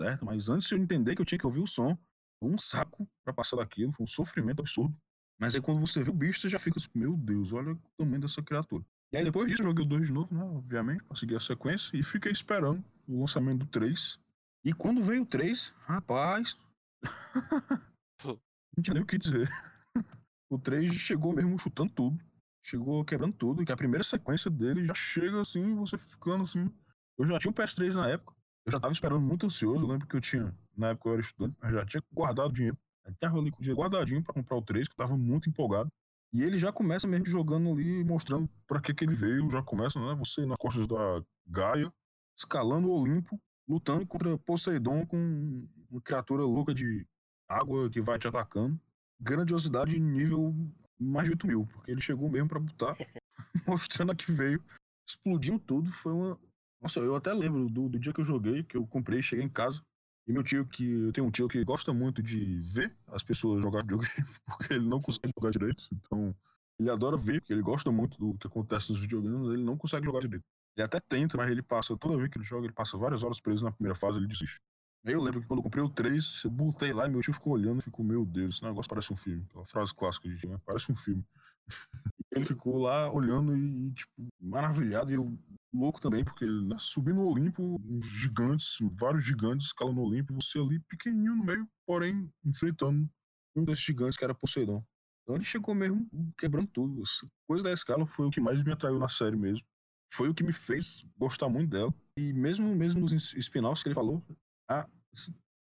certa. Mas antes de eu entender que eu tinha que ouvir o som, foi um saco para passar daquilo, foi um sofrimento absurdo. Mas aí quando você vê o bicho, você já fica assim, meu Deus, olha o tamanho dessa criatura. E aí depois disso eu joguei o 2 de novo, né? Obviamente, pra seguir a sequência, e fiquei esperando o lançamento do 3. E quando veio o 3, rapaz. [LAUGHS] não tinha nem o que dizer. [LAUGHS] O 3 chegou mesmo chutando tudo. Chegou quebrando tudo. Que a primeira sequência dele já chega assim, você ficando assim. Eu já tinha um PS3 na época. Eu já tava esperando muito ansioso. Eu lembro que eu tinha, na época eu era estudante, mas já tinha guardado dinheiro. Eu tava ali com o dinheiro guardadinho pra comprar o 3, que eu tava muito empolgado. E ele já começa mesmo jogando ali, mostrando para que que ele veio. Já começa, né? Você nas costas da Gaia, escalando o Olimpo, lutando contra Poseidon com uma criatura louca de água que vai te atacando grandiosidade nível mais de 8 mil, porque ele chegou mesmo para botar, [LAUGHS] mostrando a que veio, explodiu tudo, foi uma... Nossa, eu até lembro do, do dia que eu joguei, que eu comprei, cheguei em casa, e meu tio, que eu tenho um tio que gosta muito de ver as pessoas jogar videogame, [LAUGHS] porque ele não consegue jogar direito, então ele adora ver, porque ele gosta muito do que acontece nos videogames, ele não consegue jogar direito. Ele até tenta, mas ele passa, toda vez que ele joga, ele passa várias horas preso na primeira fase, ele desiste. Aí eu lembro que quando eu comprei o 3, eu botei lá e meu tio ficou olhando e ficou, meu Deus, esse negócio parece um filme. Aquela frase clássica de né? parece um filme. [LAUGHS] ele ficou lá olhando e, tipo, maravilhado. E eu louco também, porque né, subindo no Olimpo, gigantes, vários gigantes escalando no Olimpo, você ali pequenininho no meio, porém enfrentando um desses gigantes que era Poseidon. Então ele chegou mesmo quebrando tudo. Essa coisa da escala foi o que mais me atraiu na série mesmo. Foi o que me fez gostar muito dela. E mesmo, mesmo nos spin-offs que ele falou, a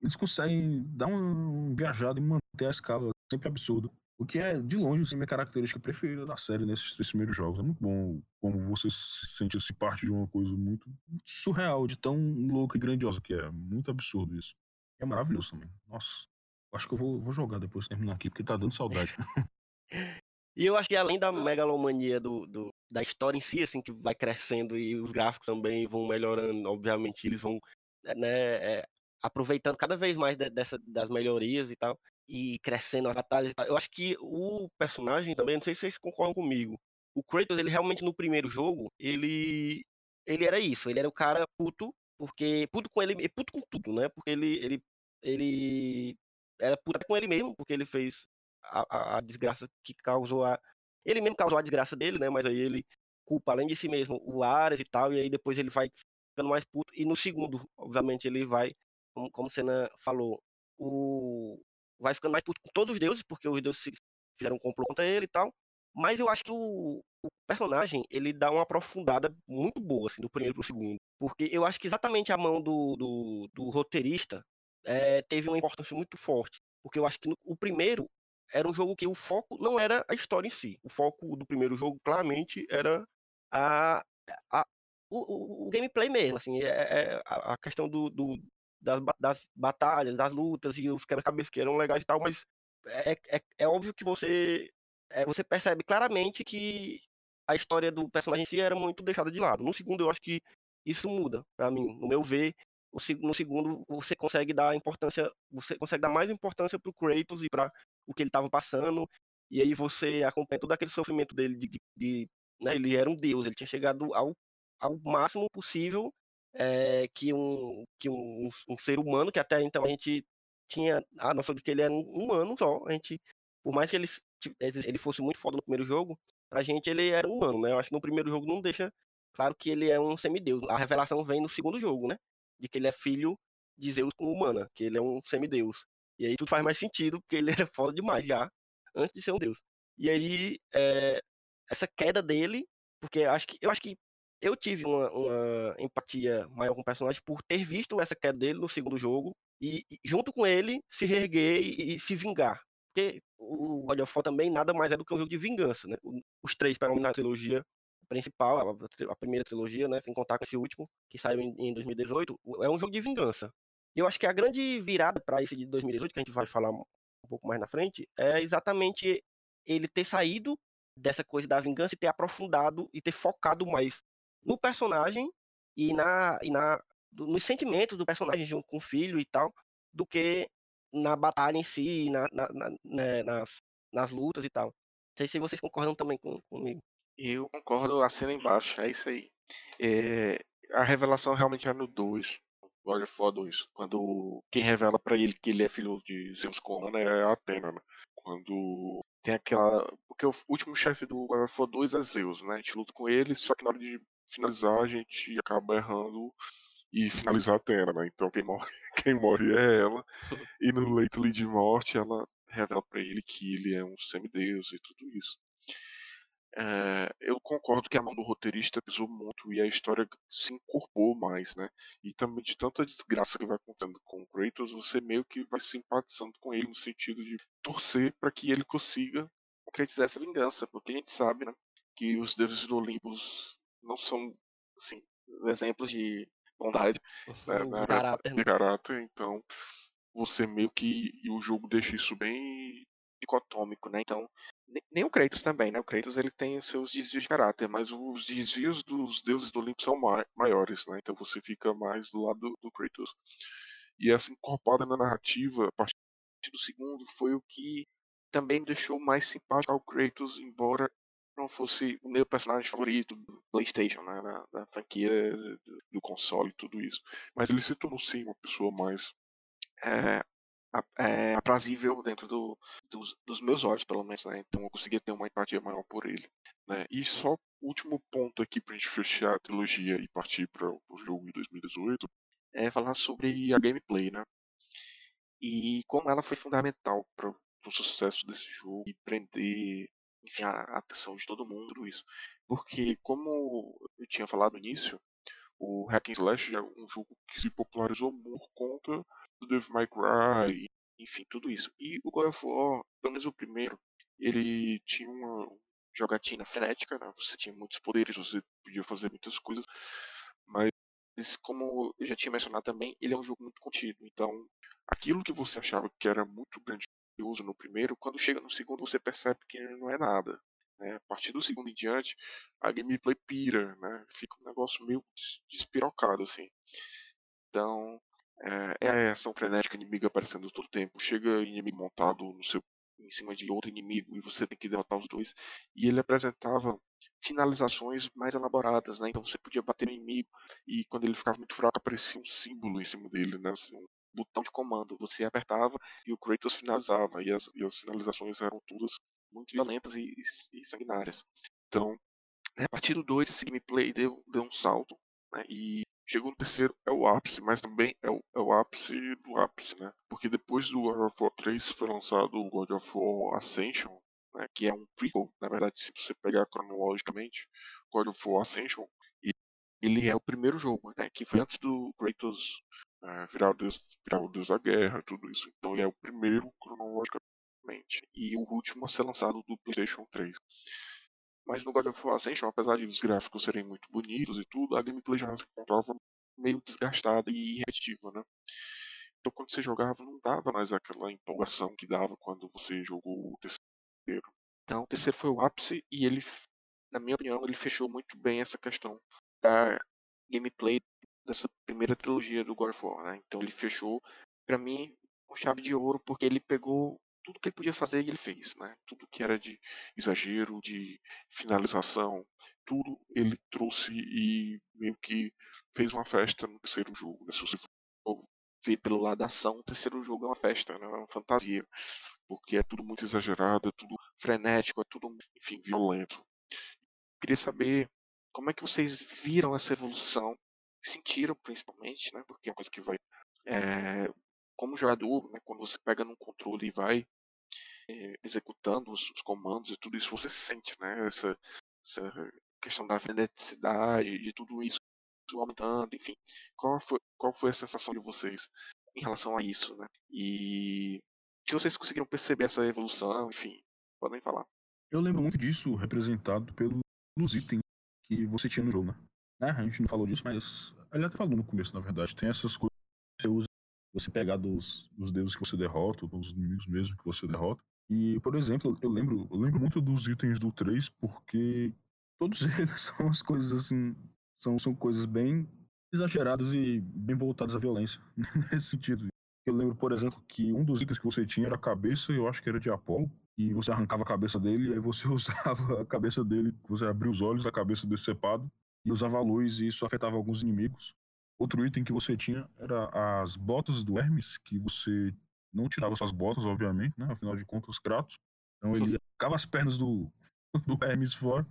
eles conseguem dar uma viajada e manter a escala sempre absurda. O que é, de longe, assim, minha característica preferida da série nesses três primeiros jogos. É muito bom como você se sente assim, parte de uma coisa muito, muito surreal, de tão louca e grandiosa que é. Muito absurdo isso. É maravilhoso também. Nossa, acho que eu vou, vou jogar depois de terminar aqui, porque tá dando saudade. [LAUGHS] e eu acho que além da megalomania do, do, da história em si, assim, que vai crescendo e os gráficos também vão melhorando, obviamente eles vão né, é, aproveitando cada vez mais de, dessa, das melhorias e tal, e crescendo as batalhas e tal. Eu acho que o personagem também, não sei se vocês concordam comigo, o Kratos, ele realmente no primeiro jogo, ele ele era isso, ele era o cara puto, porque puto com ele, puto com tudo, né? Porque ele ele ele era puto com ele mesmo, porque ele fez a, a, a desgraça que causou a ele mesmo causou a desgraça dele, né? Mas aí ele culpa além de si mesmo o Ares e tal, e aí depois ele vai ficando mais puto e no segundo, obviamente, ele vai como, como Senna falou, o vai ficando mais puto com todos os deuses, porque os deuses fizeram um complô contra ele e tal. Mas eu acho que o, o, personagem, ele dá uma aprofundada muito boa, assim, do primeiro pro segundo. Porque eu acho que exatamente a mão do, do, do roteirista é, teve uma importância muito forte. Porque eu acho que no, o primeiro, era um jogo que o foco não era a história em si. O foco do primeiro jogo, claramente, era a, a o, o, o, gameplay mesmo, assim, é, é a, questão do, do das, das, batalhas, das lutas e os quebra-cabeças que eram legais e tal, mas é, é, é óbvio que você é, você percebe claramente que a história do personagem em si era muito deixada de lado. No segundo, eu acho que isso muda, para mim. No meu ver, no segundo, você consegue dar importância, você consegue dar mais importância pro Kratos e para o que ele estava passando, e aí você acompanha todo aquele sofrimento dele de, de, de né, ele era um deus, ele tinha chegado ao, ao máximo possível é, que, um, que um, um, ser humano, que até então a gente tinha a noção de que ele era um humano só, a gente, por mais que ele, ele fosse muito foda no primeiro jogo, a gente ele era humano, né? Eu acho que no primeiro jogo não deixa claro que ele é um semideus. A revelação vem no segundo jogo, né? De que ele é filho de Zeus com humana, que ele é um semideus. E aí tudo faz mais sentido, porque ele [LAUGHS] era foda demais já, antes de ser um deus. E aí, é, essa queda dele, porque acho que, eu acho que eu tive uma, uma, empatia maior com o personagem por ter visto essa queda dele no segundo jogo e, e junto com ele, se reerguer e, e, se vingar. Porque o God of War também nada mais é do que um jogo de vingança, né? Os três, para na trilogia principal, a, a, primeira trilogia, né? Sem contar com esse último, que saiu em, em 2018, é um jogo de vingança. Eu acho que a grande virada para esse de 2018, que a gente vai falar um pouco mais na frente, é exatamente ele ter saído dessa coisa da vingança e ter aprofundado e ter focado mais no personagem e na e na nos sentimentos do personagem junto com o filho e tal, do que na batalha em si, na, na, na né, nas, nas lutas e tal. Não sei se vocês concordam também com, comigo. Eu concordo, assina embaixo, é isso aí. É, a revelação realmente é no 2. God of War 2. Quando quem revela para ele que ele é filho de Zeus Corona é a Athena, né? Quando tem aquela. Porque o último chefe do God of War 2 é Zeus, né? A gente luta com ele, só que na hora de finalizar a gente acaba errando e finalizar a Athena, né? Então quem morre, [LAUGHS] quem morre é ela. [LAUGHS] E no leito de morte ela revela para ele que ele é um semideus e tudo isso. É, eu concordo que a mão do roteirista pesou muito e a história se incorporou mais, né? E também de tanta desgraça que vai acontecendo com o Kratos, você meio que vai simpatizando com ele no sentido de torcer para que ele consiga concretizar essa vingança, porque a gente sabe, né, que os deuses do Olympus não são, assim, exemplos de bondade, né, de, caráter, de caráter, então você meio que e o jogo deixa isso bem dicotômico, né? Então nem o Kratos também, né? O Kratos ele tem seus desvios de caráter, mas os desvios dos deuses do Olimpo são maiores, né? Então você fica mais do lado do, do Kratos. E essa encorpada na narrativa, a partir do segundo, foi o que também me deixou mais simpático ao Kratos, embora não fosse o meu personagem favorito do PlayStation, né? Da, da franquia do, console e tudo isso. Mas ele se tornou sim uma pessoa mais é, é, aprazível dentro do, dos, dos, meus olhos, pelo menos, né? Então eu conseguia ter uma empatia maior por ele. Né? E só último ponto aqui pra gente fechar a trilogia e partir para o jogo de 2018 é falar sobre a gameplay, né? E como ela foi fundamental para o sucesso desse jogo e prender, enfim, a atenção de todo mundo, isso. Porque, como eu tinha falado no início, o Hack and Slash é um jogo que se popularizou por conta do Devil May Cry, enfim, tudo isso. E o God of War, pelo menos o primeiro, ele tinha uma jogatina frenética, né? você tinha muitos poderes, você podia fazer muitas coisas, mas como eu já tinha mencionado também, ele é um jogo muito contido. Então, aquilo que você achava que era muito grandioso no primeiro, quando chega no segundo você percebe que não é nada. Né? A partir do segundo em diante, a gameplay pira, né? fica um negócio meio despirocado assim. Então, é, é a ação frenética inimiga aparecendo todo tempo. Chega inimigo montado no seu, em cima de outro inimigo e você tem que derrotar os dois. E ele apresentava finalizações mais elaboradas, né? Então você podia bater no inimigo e quando ele ficava muito fraco aparecia um símbolo em cima dele, né? Assim, um botão de comando. Você apertava e o Kratos finalizava. E as, e as finalizações eram todas muito violentas e, e, e sanguinárias. Então, né, a partir do 2 esse gameplay deu, deu um salto. Né? E Chegou no terceiro, é o ápice, mas também é o, é o ápice do ápice, né? Porque depois do God of War 3 foi lançado o God of War Ascension, né? que é um prequel, na verdade, se você pegar cronologicamente, God of War Ascension, ele é o primeiro jogo, né? Que foi antes do Kratos é, virar, o Deus, virar o Deus da Guerra, tudo isso. Então ele é o primeiro cronologicamente E o último a ser lançado do PlayStation 3. Mas no God of War Ascension, apesar de os gráficos serem muito bonitos e tudo, a gameplay já se encontrava meio desgastada e repetitiva, né? Então quando você jogava não dava mais aquela empolgação que dava quando você jogou o terceiro. Então o terceiro foi o ápice e ele, na minha opinião, ele fechou muito bem essa questão da gameplay dessa primeira trilogia do God of War, né? Então ele fechou, para mim, com chave de ouro, porque ele pegou tudo que ele podia fazer e ele fez, né? Tudo que era de exagero, de finalização, tudo ele trouxe e meio que fez uma festa no terceiro jogo. Né? Se você for ver pelo lado da ação, o terceiro jogo é uma festa, né? é uma fantasia, porque é tudo muito exagerado, é tudo frenético, é tudo, enfim, violento. Queria saber como é que vocês viram essa evolução, sentiram principalmente, né? Porque é uma coisa que vai é, como jogador, né, quando você pega num controle e vai é, executando os, os, comandos e tudo isso, você sente, né? Essa, essa questão da freneticidade, de tudo isso aumentando, enfim. Qual foi, qual foi a sensação de vocês em relação a isso, né? E se vocês conseguiram perceber essa evolução, enfim, podem falar. Eu lembro muito disso representado pelos itens que você tinha no jogo, né? Né? A gente não falou disso, mas até falou no começo, na verdade. Tem essas coisas que você usa, você pegar dos, dos deuses que você derrota, dos inimigos mesmo que você derrota. E, por exemplo, eu lembro, eu lembro muito dos itens do 3, porque todos [LAUGHS] eles são as coisas assim. São, são coisas bem exageradas e bem voltadas à violência, [LAUGHS] nesse sentido. Eu lembro, por exemplo, que um dos itens que você tinha era a cabeça, eu acho que era de Apolo, e você arrancava a cabeça dele, e aí você [LAUGHS] usava a cabeça dele, você abria os olhos, a cabeça decepado, e usava a luz, e isso afetava alguns inimigos. Outro item que você tinha era as botas do Hermes, que você não tirava suas botas, obviamente, né? Afinal de contas, Kratos. Então ele ficava as pernas do, [LAUGHS] do Hermes fora,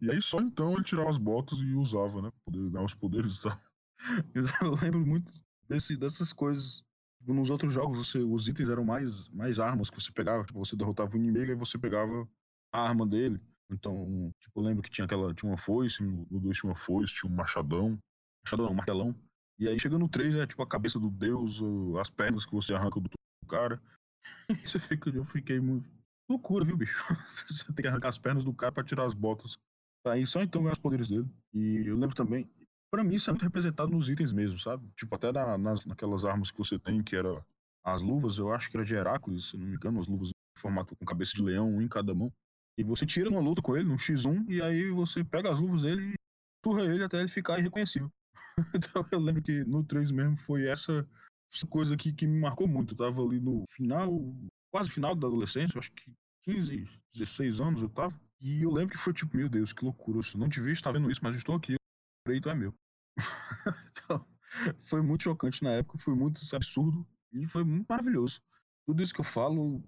e aí só então ele tirava as botas e usava, né? Pra poder ganhar os poderes e tal. [LAUGHS] Eu lembro muito desse, dessas coisas Tipo, nos outros jogos, você, os itens eram mais, mais armas que você pegava. Tipo, você derrotava o inimigo e você pegava a arma dele. Então, tipo, eu lembro que tinha aquela. Tinha uma foice, no 2 tinha uma foice, tinha um machadão. Machadão um martelão. E aí chega no 3 é tipo a cabeça do deus, as pernas que você arranca do cara. [LAUGHS] Você fica, eu fiquei muito. Loucura, viu, bicho? [LAUGHS] você tem que arrancar as pernas do cara pra tirar as botas. Aí só então ganhar os poderes dele. E eu lembro também, para mim isso é muito representado nos itens mesmo, sabe? Tipo, até na, nas, naquelas armas que você tem, que era as luvas, eu acho que era de Heracles, se não me engano, as luvas em formato com cabeça de leão, um em cada mão. E você tira uma luta com ele, num X1, e aí você pega as luvas dele e turra ele até ele ficar irreconhecível. [LAUGHS] então eu lembro que no 3 mesmo foi essa, coisa que, que me marcou muito. Eu tava ali no final, quase final da adolescência, acho que 15, 16 anos eu tava. E eu lembro que foi tipo, meu Deus, que loucura. Eu não te vi, está vendo isso, mas estou aqui preto é meu. [LAUGHS] então, foi muito chocante na época, foi muito absurdo e foi muito maravilhoso. Tudo isso que eu falo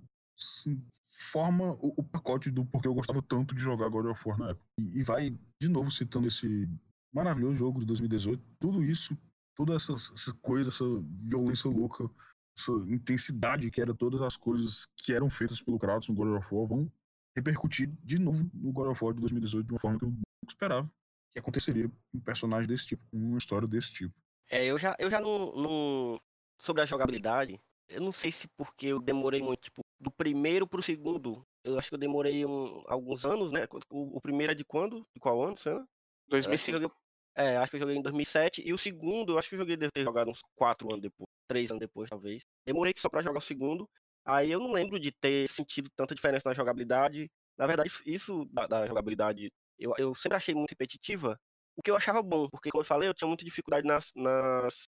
forma o, o, pacote do porquê eu gostava tanto de jogar God of War na época. E, e, vai, de novo, citando esse maravilhoso jogo de 2018. Tudo isso, toda essa, essa coisa, essa violência louca, essa intensidade que era todas as coisas que eram feitas pelo Kratos no God of War vão repercutir de novo no God of War de 2018 de uma forma que eu nunca esperava que aconteceria um personagem desse tipo, com uma história desse tipo. É, eu já, eu já não, não. Sobre a jogabilidade, eu não sei se porque eu demorei muito, tipo, do primeiro pro segundo, eu acho que eu demorei um, alguns anos, né? O, o, primeiro é de quando? De qual ano, Sam? 2005. Joguei, é, acho que eu joguei em 2007. E o segundo, eu acho que eu joguei, deve ter jogado uns 4 anos depois, 3 anos depois, talvez. Demorei só pra jogar o segundo. Aí eu não lembro de ter sentido tanta diferença na jogabilidade. Na verdade, isso da, da jogabilidade eu, eu sempre achei muito repetitiva, o que eu achava bom, porque como eu falei, eu tinha muita dificuldade nas, nas,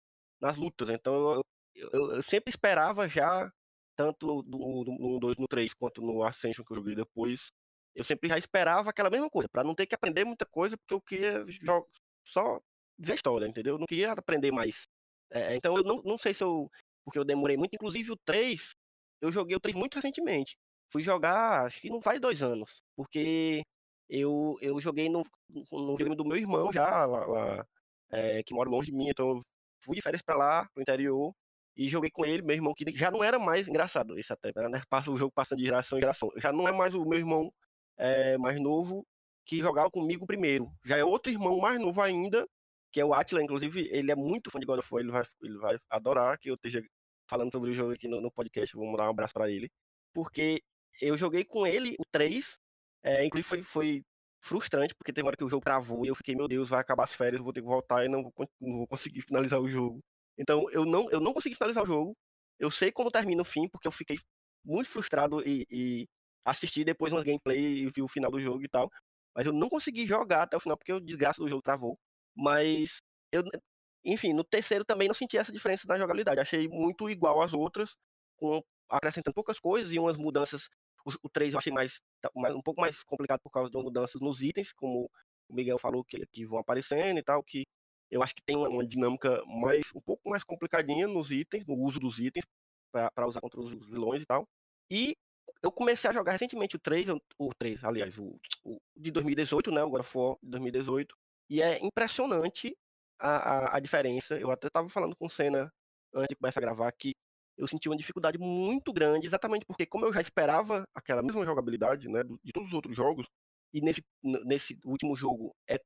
nas lutas, então eu, eu, eu sempre esperava já, tanto no, no, no 2, no 3, quanto no Ascension que eu joguei depois, eu sempre já esperava aquela mesma coisa, para não ter que aprender muita coisa, porque eu queria só ver a história, entendeu? Eu não queria aprender mais. É, então eu não, não sei se eu. Porque eu demorei muito, inclusive o 3, eu joguei o 3 muito recentemente. Fui jogar, acho que não faz dois anos, porque eu, eu joguei no, no videogame do meu irmão já, lá, lá é, que mora longe de mim, então eu fui de férias pra lá, pro interior, e joguei com ele, meu irmão, que já não era mais engraçado, isso até, né? Passa o jogo passando de geração em geração. Já não é mais o meu irmão é, mais novo que jogava comigo primeiro. Já é outro irmão mais novo ainda, que é o Atila, inclusive, ele é muito fã de God of War, ele vai, ele vai adorar que eu esteja falando sobre o jogo aqui no, no podcast, vou mandar um abraço para ele. Porque eu joguei com ele o 3, é, inclusive foi, foi frustrante, porque teve hora que o jogo travou e eu fiquei, meu Deus, vai acabar as férias, vou ter que voltar e não vou, não vou conseguir finalizar o jogo. Então eu não, eu não consegui finalizar o jogo. Eu sei como termina o fim, porque eu fiquei muito frustrado e, e assisti depois umas gameplay e vi o final do jogo e tal. Mas eu não consegui jogar até o final, porque o desgraça do jogo travou. Mas eu, enfim, no terceiro também não senti essa diferença na jogabilidade. Achei muito igual às outras, com acrescentando poucas coisas e umas mudanças. O, o 3 eu achei mais, mais, um pouco mais complicado por causa de mudanças nos itens, como o Miguel falou que, que vão aparecendo e tal, que eu acho que tem uma, uma dinâmica mais um pouco mais complicadinha nos itens, no uso dos itens para usar contra os vilões e tal. E eu comecei a jogar recentemente o 3, o 3, aliás, o, o de 2018, né, o God of War de 2018, e é impressionante a, a, a diferença. Eu até estava falando com o Senna antes de começar a gravar que eu senti uma dificuldade muito grande, exatamente porque, como eu já esperava aquela mesma jogabilidade né, de todos os outros jogos, e nesse, nesse último jogo é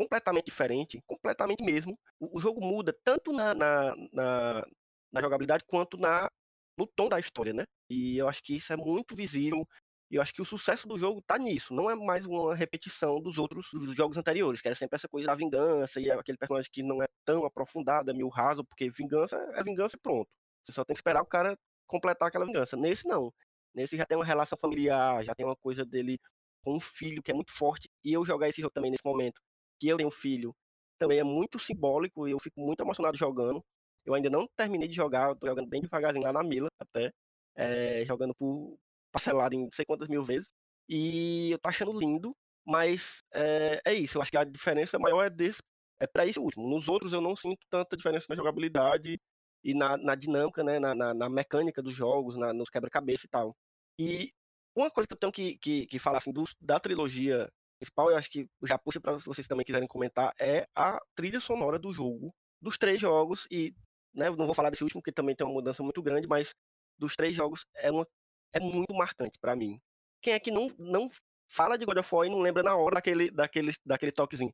completamente diferente, completamente mesmo. O, o jogo muda tanto na, na, na, na, jogabilidade quanto na, no tom da história, né? E eu acho que isso é muito visível. E eu acho que o sucesso do jogo tá nisso. Não é mais uma repetição dos outros dos jogos anteriores, que era sempre essa coisa da vingança e aquele personagem que não é tão aprofundado, é meio raso, porque vingança é vingança e pronto. Você só tem que esperar o cara completar aquela vingança. Nesse não. Nesse já tem uma relação familiar, já tem uma coisa dele com um filho que é muito forte. E eu jogar esse jogo também nesse momento, que eu tenho um filho, também é muito simbólico e eu fico muito emocionado jogando. Eu ainda não terminei de jogar, tô jogando bem devagarzinho lá na Mila, até. É, jogando por parcelado em não sei quantas mil vezes. E eu tô achando lindo, mas é, é isso. Eu acho que a diferença maior é desse. É para esse último. Nos outros eu não sinto tanta diferença na jogabilidade e na, na dinâmica, né? Na, na, na, mecânica dos jogos, na, nos quebra-cabeça e tal. E uma coisa que eu tenho que, que, que falar assim, do, da trilogia principal, eu acho que já puxa para vocês também quiserem comentar, é a trilha sonora do jogo, dos três jogos, e né, não vou falar desse último, porque também tem uma mudança muito grande, mas dos três jogos é, uma, é muito marcante para mim. Quem é que não, não fala de God of War e não lembra na hora daquele, daquele, daquele toquezinho?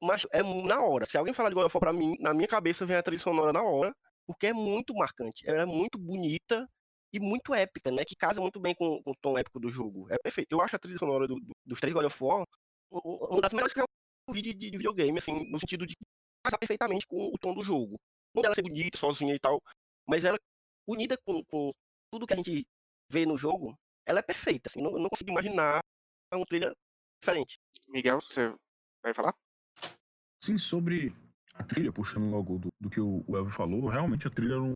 Mas é na hora. Se alguém falar de God of War pra mim, na minha cabeça vem a trilha sonora na hora, porque é muito marcante. Ela é muito bonita e muito épica, né? Que casa muito bem com, com, o tom épico do jogo. É perfeito. Eu acho a trilha sonora do, do, dos três God of War uma das melhores que eu vi de, de, videogame, assim, no sentido de casar perfeitamente com o tom do jogo. Não dela ser bonita, sozinha e tal, mas ela, unida com, com tudo que a gente vê no jogo, ela é perfeita, assim, não, não consigo imaginar uma trilha diferente. Miguel, você vai falar? Sim, sobre a trilha, puxando logo do, do que o Elvio falou, realmente a trilha não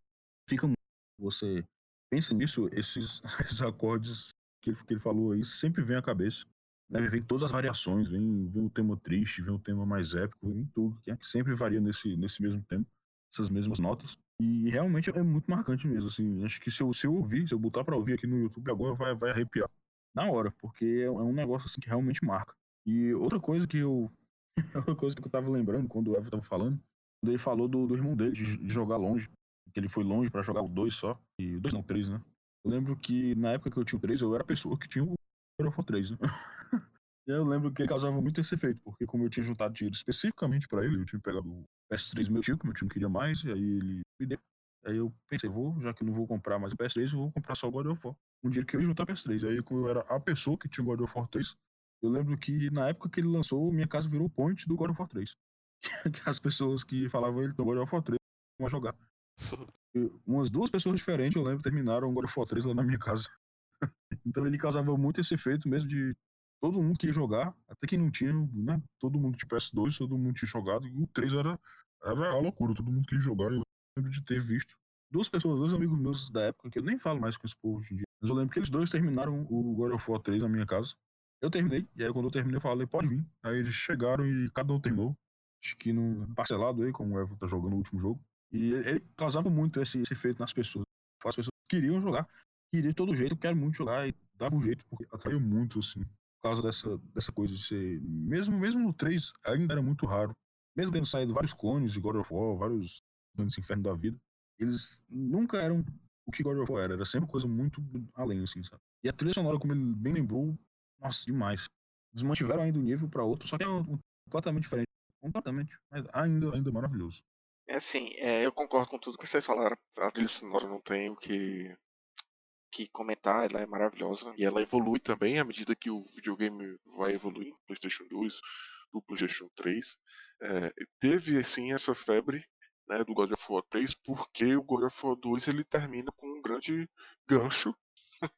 fica muito. Você pensa nisso, esses, [LAUGHS] esses acordes que ele, que ele falou aí sempre vem à cabeça. Né? Vem todas as variações, vem, vem o tema triste, vem o tema mais épico, vem tudo, que, é, que sempre varia nesse, nesse mesmo tempo, essas mesmas notas. E realmente é muito marcante mesmo, assim. Acho que se eu, se eu ouvir, se eu botar pra ouvir aqui no YouTube agora, vai, vai arrepiar na hora, porque é, é um negócio assim que realmente marca. E outra coisa que eu. [LAUGHS] outra coisa que eu tava lembrando quando o Evan tava falando, quando ele falou do, do irmão dele, de, de jogar longe que ele foi longe para jogar o 2 só. E o 2 não, 3, né? Eu lembro que na época que eu tinha o 3, eu era a pessoa que tinha o War 3, né? [LAUGHS] eu lembro que ele causava muito esse efeito, porque como eu tinha juntado dinheiro especificamente para ele, eu tinha pegado o PS3 meu tio, que meu tio não queria mais, e aí ele me deu. Aí eu pensei, vou, já que não vou comprar mais o PS3, eu vou comprar só o God of War. Um dia que eu ia juntar o PS3. Aí como eu era a pessoa que tinha o God of War 3, eu lembro que na época que ele lançou, minha casa virou point do God of War 3. [LAUGHS] As pessoas que falavam ele, então God of War 3, vamos jogar. Umas duas pessoas diferentes, eu lembro, terminaram o God of War 3 lá na minha casa. [LAUGHS] então ele causava muito esse efeito mesmo de todo mundo queria jogar, até quem não tinha, né? Todo mundo tinha PS2, todo mundo tinha jogado, e o 3 era, era a loucura, todo mundo queria jogar. Eu lembro de ter visto duas pessoas, dois amigos meus da época, que eu nem falo mais com esse povo hoje em dia, mas eu lembro que eles dois terminaram o God of War 3 na minha casa. Eu terminei, e aí quando eu terminei eu falei, pode vir. Aí eles chegaram e cada um terminou. Acho que num parcelado aí, como o Evo tá jogando o último jogo. E ele causava muito esse, esse efeito nas pessoas. As pessoas queriam jogar, queriam de todo jeito, quero muito jogar, e dava um jeito, porque atraiu muito, assim, por causa dessa, dessa coisa de ser. Mesmo, mesmo no 3, ainda era muito raro. Mesmo tendo saído vários clones de God of War, vários grandes infernos da vida, eles nunca eram o que God of War era, era sempre coisa muito além, assim, sabe? E a trilha sonora, como ele bem lembrou, nossa, demais. Eles mantiveram ainda um nível para outro, só que é um, um, completamente diferente. Completamente, mas ainda, ainda maravilhoso. É assim, é, eu concordo com tudo que vocês falaram. A trilha sonora não tem o que, que comentar, ela é maravilhosa. E ela evolui também à medida que o videogame vai evoluir, PlayStation 2, do PlayStation 3. É, teve, assim, essa febre né, do God of War 3, porque o God of War 2 ele termina com um grande gancho [LAUGHS]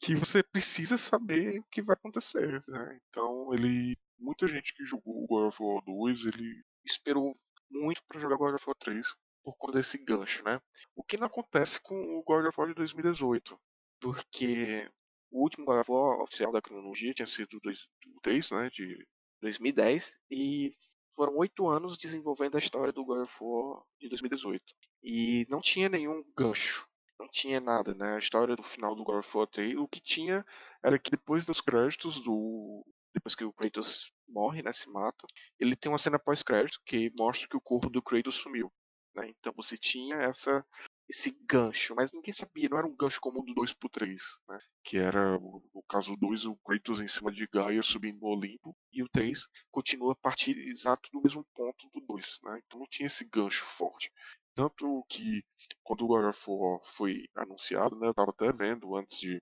que você precisa saber o que vai acontecer. Né? Então, ele, muita gente que jogou o God of War 2, ele esperou muito para jogar God of War 3 por conta desse gancho, né? O que não acontece com o God of War de 2018, porque o último God of War oficial da cronologia tinha sido o 3, né, de 2010, e foram oito anos desenvolvendo a história do God of War de 2018. E não tinha nenhum gancho, não tinha nada, né? A história do final do God of War 3, o que tinha era que depois dos créditos do depois que o Kratos morre, né, se mata, ele tem uma cena pós-crédito que mostra que o corpo do Kratos sumiu. Né? Então você tinha essa esse gancho, mas ninguém sabia, não era um gancho como o do 2 pro 3, né? Que era, no caso 2, o Kratos em cima de Gaia subindo no Olimpo, e o 3 continua a partir exato do mesmo ponto do 2, né? Então não tinha esse gancho forte. Tanto que quando o God of War foi anunciado, né, eu tava até vendo antes de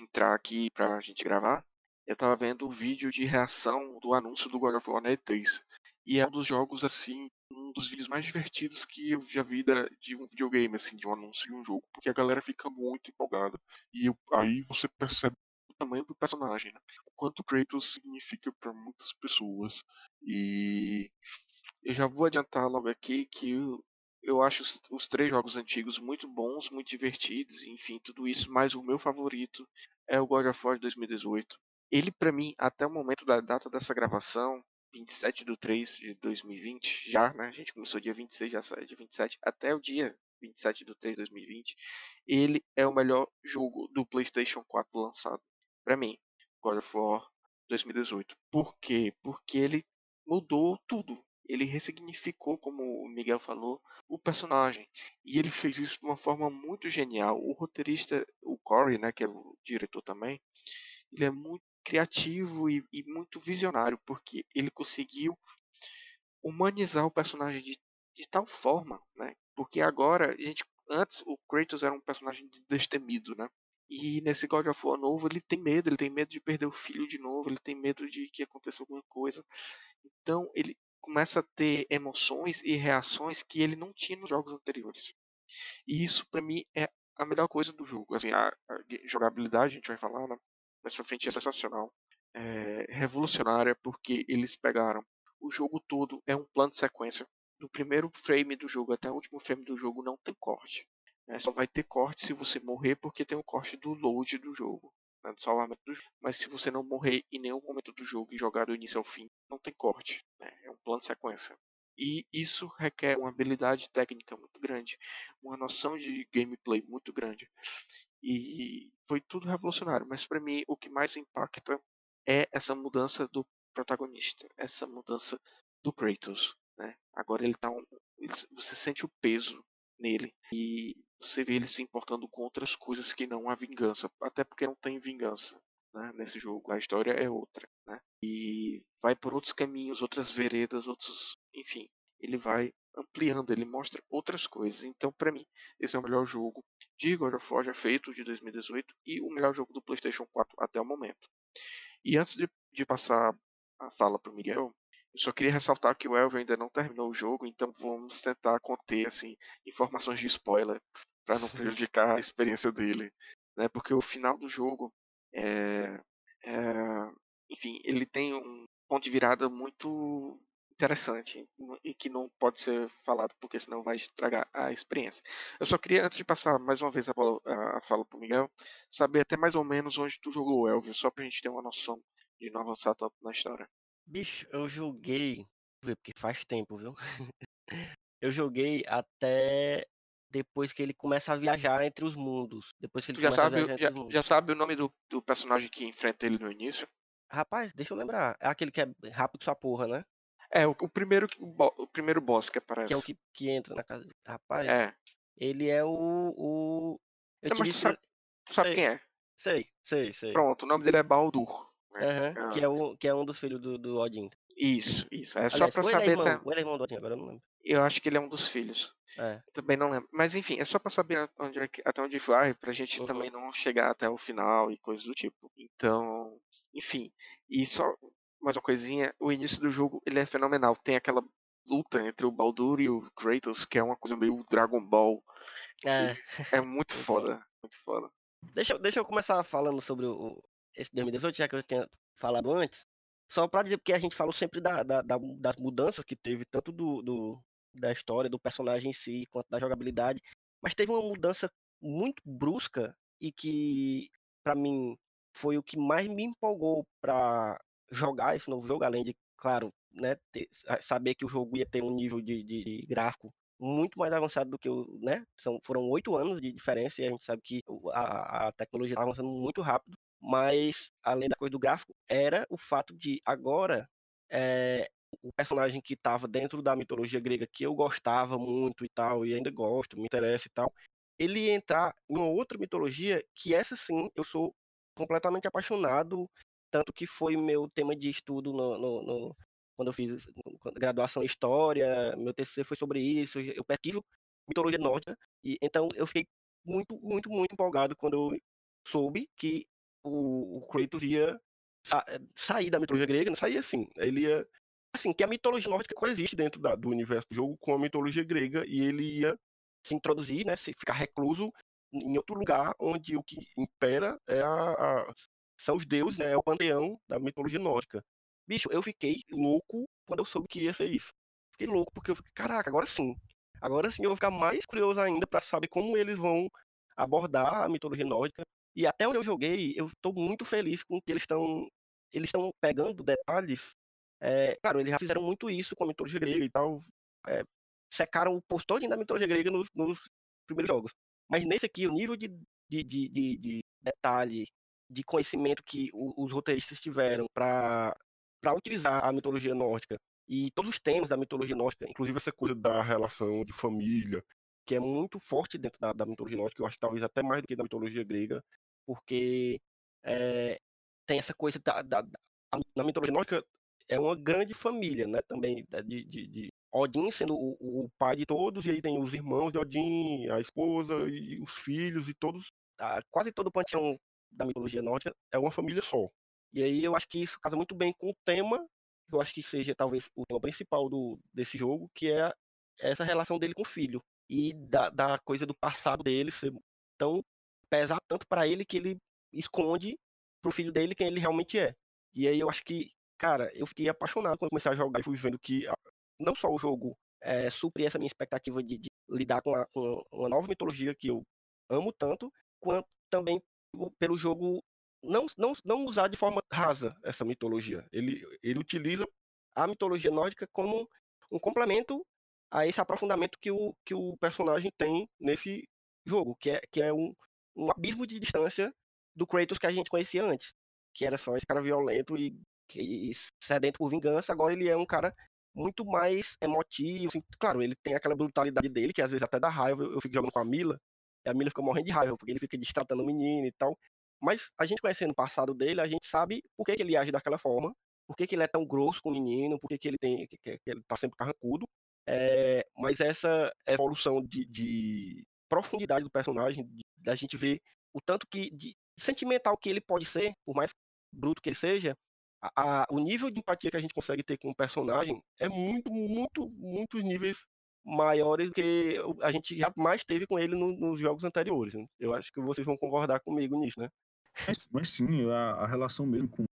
entrar aqui pra gente gravar, eu tava vendo o vídeo de reação do anúncio do God of War na E3. E é um dos jogos, assim, um dos vídeos mais divertidos que eu já vi da, de um videogame, assim, de um anúncio de um jogo. Porque a galera fica muito empolgada. E aí você percebe o tamanho do personagem, né? O quanto Kratos significa para muitas pessoas. E eu já vou adiantar logo aqui que eu, eu acho os, os, três jogos antigos muito bons, muito divertidos, enfim, tudo isso, mas o meu favorito é o God of War 2018. Ele, para mim, até o momento da data dessa gravação, 27 de 3 de 2020, já, né? A gente começou dia 26, já sai dia 27, até o dia 27 de 3 de 2020, ele é o melhor jogo do PlayStation 4 lançado. Para mim, God of War 2018. Por quê? Porque ele mudou tudo. Ele ressignificou, como o Miguel falou, o personagem. E ele fez isso de uma forma muito genial. O roteirista, o Corey, né, que é o diretor também, ele é muito criativo e, e muito visionário, porque ele conseguiu humanizar o personagem de, de tal forma, né? Porque agora, a gente, antes o Kratos era um personagem destemido, né? E nesse God of War novo ele tem medo, ele tem medo de perder o filho de novo, ele tem medo de que aconteça alguma coisa. Então ele começa a ter emoções e reações que ele não tinha nos jogos anteriores. E isso para mim é a melhor coisa do jogo. Assim, a, a jogabilidade a gente vai falar, né? Mais pra frente é sensacional. É revolucionária porque eles pegaram o jogo todo é um plano de sequência. Do primeiro frame do jogo até o último frame do jogo não tem corte. É, só vai ter corte se você morrer porque tem o corte do load do jogo, né, do salvamento do jogo. Mas se você não morrer em nenhum momento do jogo e jogar do início ao fim, não tem corte. Né, é um plano de sequência. E isso requer uma habilidade técnica muito grande, uma noção de gameplay muito grande. E foi tudo revolucionário, mas para mim o que mais impacta é essa mudança do protagonista, essa mudança do Kratos, né? Agora ele tá um, você sente o peso nele e você vê ele se importando com outras coisas que não a vingança, até porque não tem vingança, né? Nesse jogo a história é outra, né? E vai por outros caminhos, outras veredas, outros, enfim, ele vai ampliando, ele mostra outras coisas. Então, para mim, esse é o melhor jogo de God of War já feito de 2018 e o melhor jogo do PlayStation 4 até o momento. E antes de, de passar a fala para o Miguel, eu só queria ressaltar que o Elvio ainda não terminou o jogo, então vamos tentar conter assim informações de spoiler para não prejudicar a experiência dele, né? Porque o final do jogo é, é, enfim, ele tem um ponto de virada muito interessante e que não pode ser falado porque senão vai estragar a experiência. Eu só queria, antes de passar mais uma vez a, bola, a fala pro Miguel, saber até mais ou menos onde tu jogou o Elvio, só pra gente ter uma noção de não avançar tanto na história. Bicho, eu joguei, porque faz tempo, viu? [LAUGHS] eu joguei até depois que ele começa a viajar entre os mundos. Depois que ele já sabe, já, já, sabe o nome do, do personagem que enfrenta ele no início? Rapaz, deixa eu lembrar. É aquele que é rápido sua porra, né? É, o, o primeiro, o, o, primeiro boss que aparece. Que é o que, que entra na casa. Rapaz, é. ele é o. o... Eu Não, mas tu sabe, tu sabe quem é? Sei, sei, sei. Pronto, o nome dele é Baldur. Né? Uhum, que, é um, que é um dos filhos do, do Odin. Isso, isso. É Aliás, só pra saber. É irmão, tá... ele é irmão do Odin, agora eu não lembro. Eu acho que ele é um dos filhos. É. Também não lembro. Mas enfim, é só pra saber onde, é até onde vai, pra gente Uhum. também não chegar até o final e coisas do tipo. Então, enfim. E só mais uma coisinha, o início do jogo ele é fenomenal. Tem aquela luta entre o Baldur e o Kratos, que é uma coisa meio Dragon Ball. É. É [LAUGHS] muito foda. Muito foda. Deixa, eu- deixa eu começar falando sobre o, esse 2018, já que eu tinha falado antes. Só pra dizer, porque a gente falou sempre da, da- da- das mudanças que teve, tanto do, do- da história, do personagem em si, quanto da jogabilidade. Mas teve uma mudança muito brusca e que, pra mim, foi o que mais me empolgou pra jogar esse novo jogo, além de, claro, né, ter- sa- saber que o jogo ia ter um nível de, de- de gráfico muito mais avançado do que o, né? São, foram oito anos de diferença e a gente sabe que a, a tecnologia está avançando muito rápido. Mas, além da coisa do gráfico, era o fato de agora eh, o personagem que estava dentro da mitologia grega, que eu gostava muito e tal, e ainda gosto, me interessa e tal, ele entrar em outra mitologia que essa sim eu sou completamente apaixonado, tanto que foi meu tema de estudo no, no- no- quando eu fiz graduação em História, meu TCC foi sobre isso, eu pesquiso mitologia nórdica, e então eu fiquei muito, muito, muito empolgado quando eu soube que o, o Kratos ia sa- sair da mitologia grega, não sair assim, ele ia assim, que a mitologia nórdica coexiste dentro da- do universo do jogo com a mitologia grega e ele ia se introduzir, né, se ficar recluso em outro lugar onde o que impera é a, a- são os deuses, né, é o panteão da mitologia nórdica. Bicho, eu fiquei louco quando eu soube que ia ser isso. Fiquei louco porque eu fiquei, caraca, agora sim. Agora sim eu vou ficar mais curioso ainda pra saber como eles vão abordar a mitologia nórdica. E até onde eu joguei, eu tô muito feliz com que eles estão eles estão pegando detalhes é, claro, eles já fizeram muito isso com a mitologia grega e tal. é, secaram o posto da mitologia grega nos, nos primeiros jogos. Mas nesse aqui, o nível de, de, de, de- de detalhe, de conhecimento que o- os roteiristas tiveram para utilizar a mitologia nórdica e todos os temas da mitologia nórdica, inclusive essa coisa da relação de família, que é muito forte dentro da, da mitologia nórdica, eu acho talvez até mais do que da mitologia grega, porque é, tem essa coisa da, da, da- na mitologia nórdica é uma grande família, né? Também de, de, de Odin sendo o, o pai de todos, e aí tem os irmãos de Odin, a esposa e os filhos e todos. quase todo o panteão da mitologia nórdica é uma família só. E aí eu acho que isso casa muito bem com o tema, que eu acho que seja talvez o tema principal do, desse jogo, que é essa relação dele com o filho. E da, da coisa do passado dele ser tão. pesar tanto pra ele que ele esconde pro filho dele quem ele realmente é. E aí eu acho que, cara, eu fiquei apaixonado quando comecei a jogar e fui vendo que ah, não só o jogo é, essa minha expectativa de, de lidar com, a- com uma nova mitologia que eu amo tanto, quanto também pelo jogo não, não, não usar de forma rasa essa mitologia. Ele, ele utiliza a mitologia nórdica como um complemento a esse aprofundamento que o, que o personagem tem nesse jogo, que é, que é um, um abismo de distância do Kratos que a gente conhecia antes, que era só esse cara violento e, que- sedento por vingança, agora ele é um cara muito mais emotivo, assim, claro, ele tem aquela brutalidade dele, que às vezes até dá raiva, eu, eu fico jogando com a Mila, e a Mila fica morrendo de raiva, porque ele fica destratando o menino e tal, mas a gente conhecendo o passado dele, a gente sabe por que, que ele age daquela forma, por que, que ele é tão grosso com o menino, por que, que ele tem, que, que ele tá sempre carrancudo, é, mas essa evolução de, de profundidade do personagem, da gente ver o tanto que de sentimental que ele pode ser, por mais bruto que ele seja, a- a- o nível de empatia que a gente consegue ter com o personagem é muito, muito, muitos níveis maiores que a gente jamais teve com ele no- nos jogos anteriores. né? Eu acho que vocês vão concordar comigo nisso, né? Mas, mas sim, a, a relação mesmo com,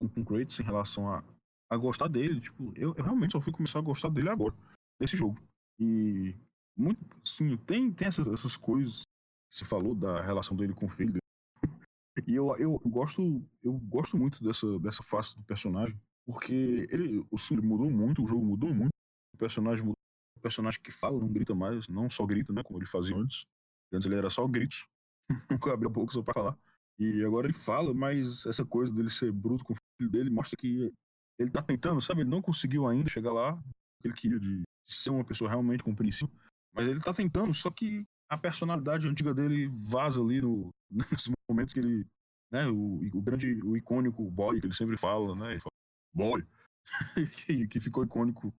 com, o Kratos em relação a, a gostar dele, tipo, eu, eu realmente só fui começar a gostar dele agora, nesse jogo. E muito, sim, tem, tem essas, essas coisas que você falou da relação dele com o filho. [LAUGHS] E eu, eu gosto, eu gosto muito dessa, dessa face do personagem, porque ele, o sim, mudou muito, o jogo mudou muito, o personagem mudou, personagem que fala, não grita mais, não só grita, né, como ele fazia antes. Antes ele era só gritos, [LAUGHS] nunca abria a boca só pra falar. E agora ele fala, mas essa coisa dele ser bruto com o filho dele mostra que ele tá tentando, sabe? Ele não conseguiu ainda chegar lá, o que ele queria de ser uma pessoa realmente compreensível. Mas ele tá tentando, só que a personalidade antiga dele vaza ali no, [LAUGHS] nesses momentos que ele. Né, o, o grande, o icônico boy que ele sempre fala, né? Ele fala, boy. [LAUGHS] que, que ficou icônico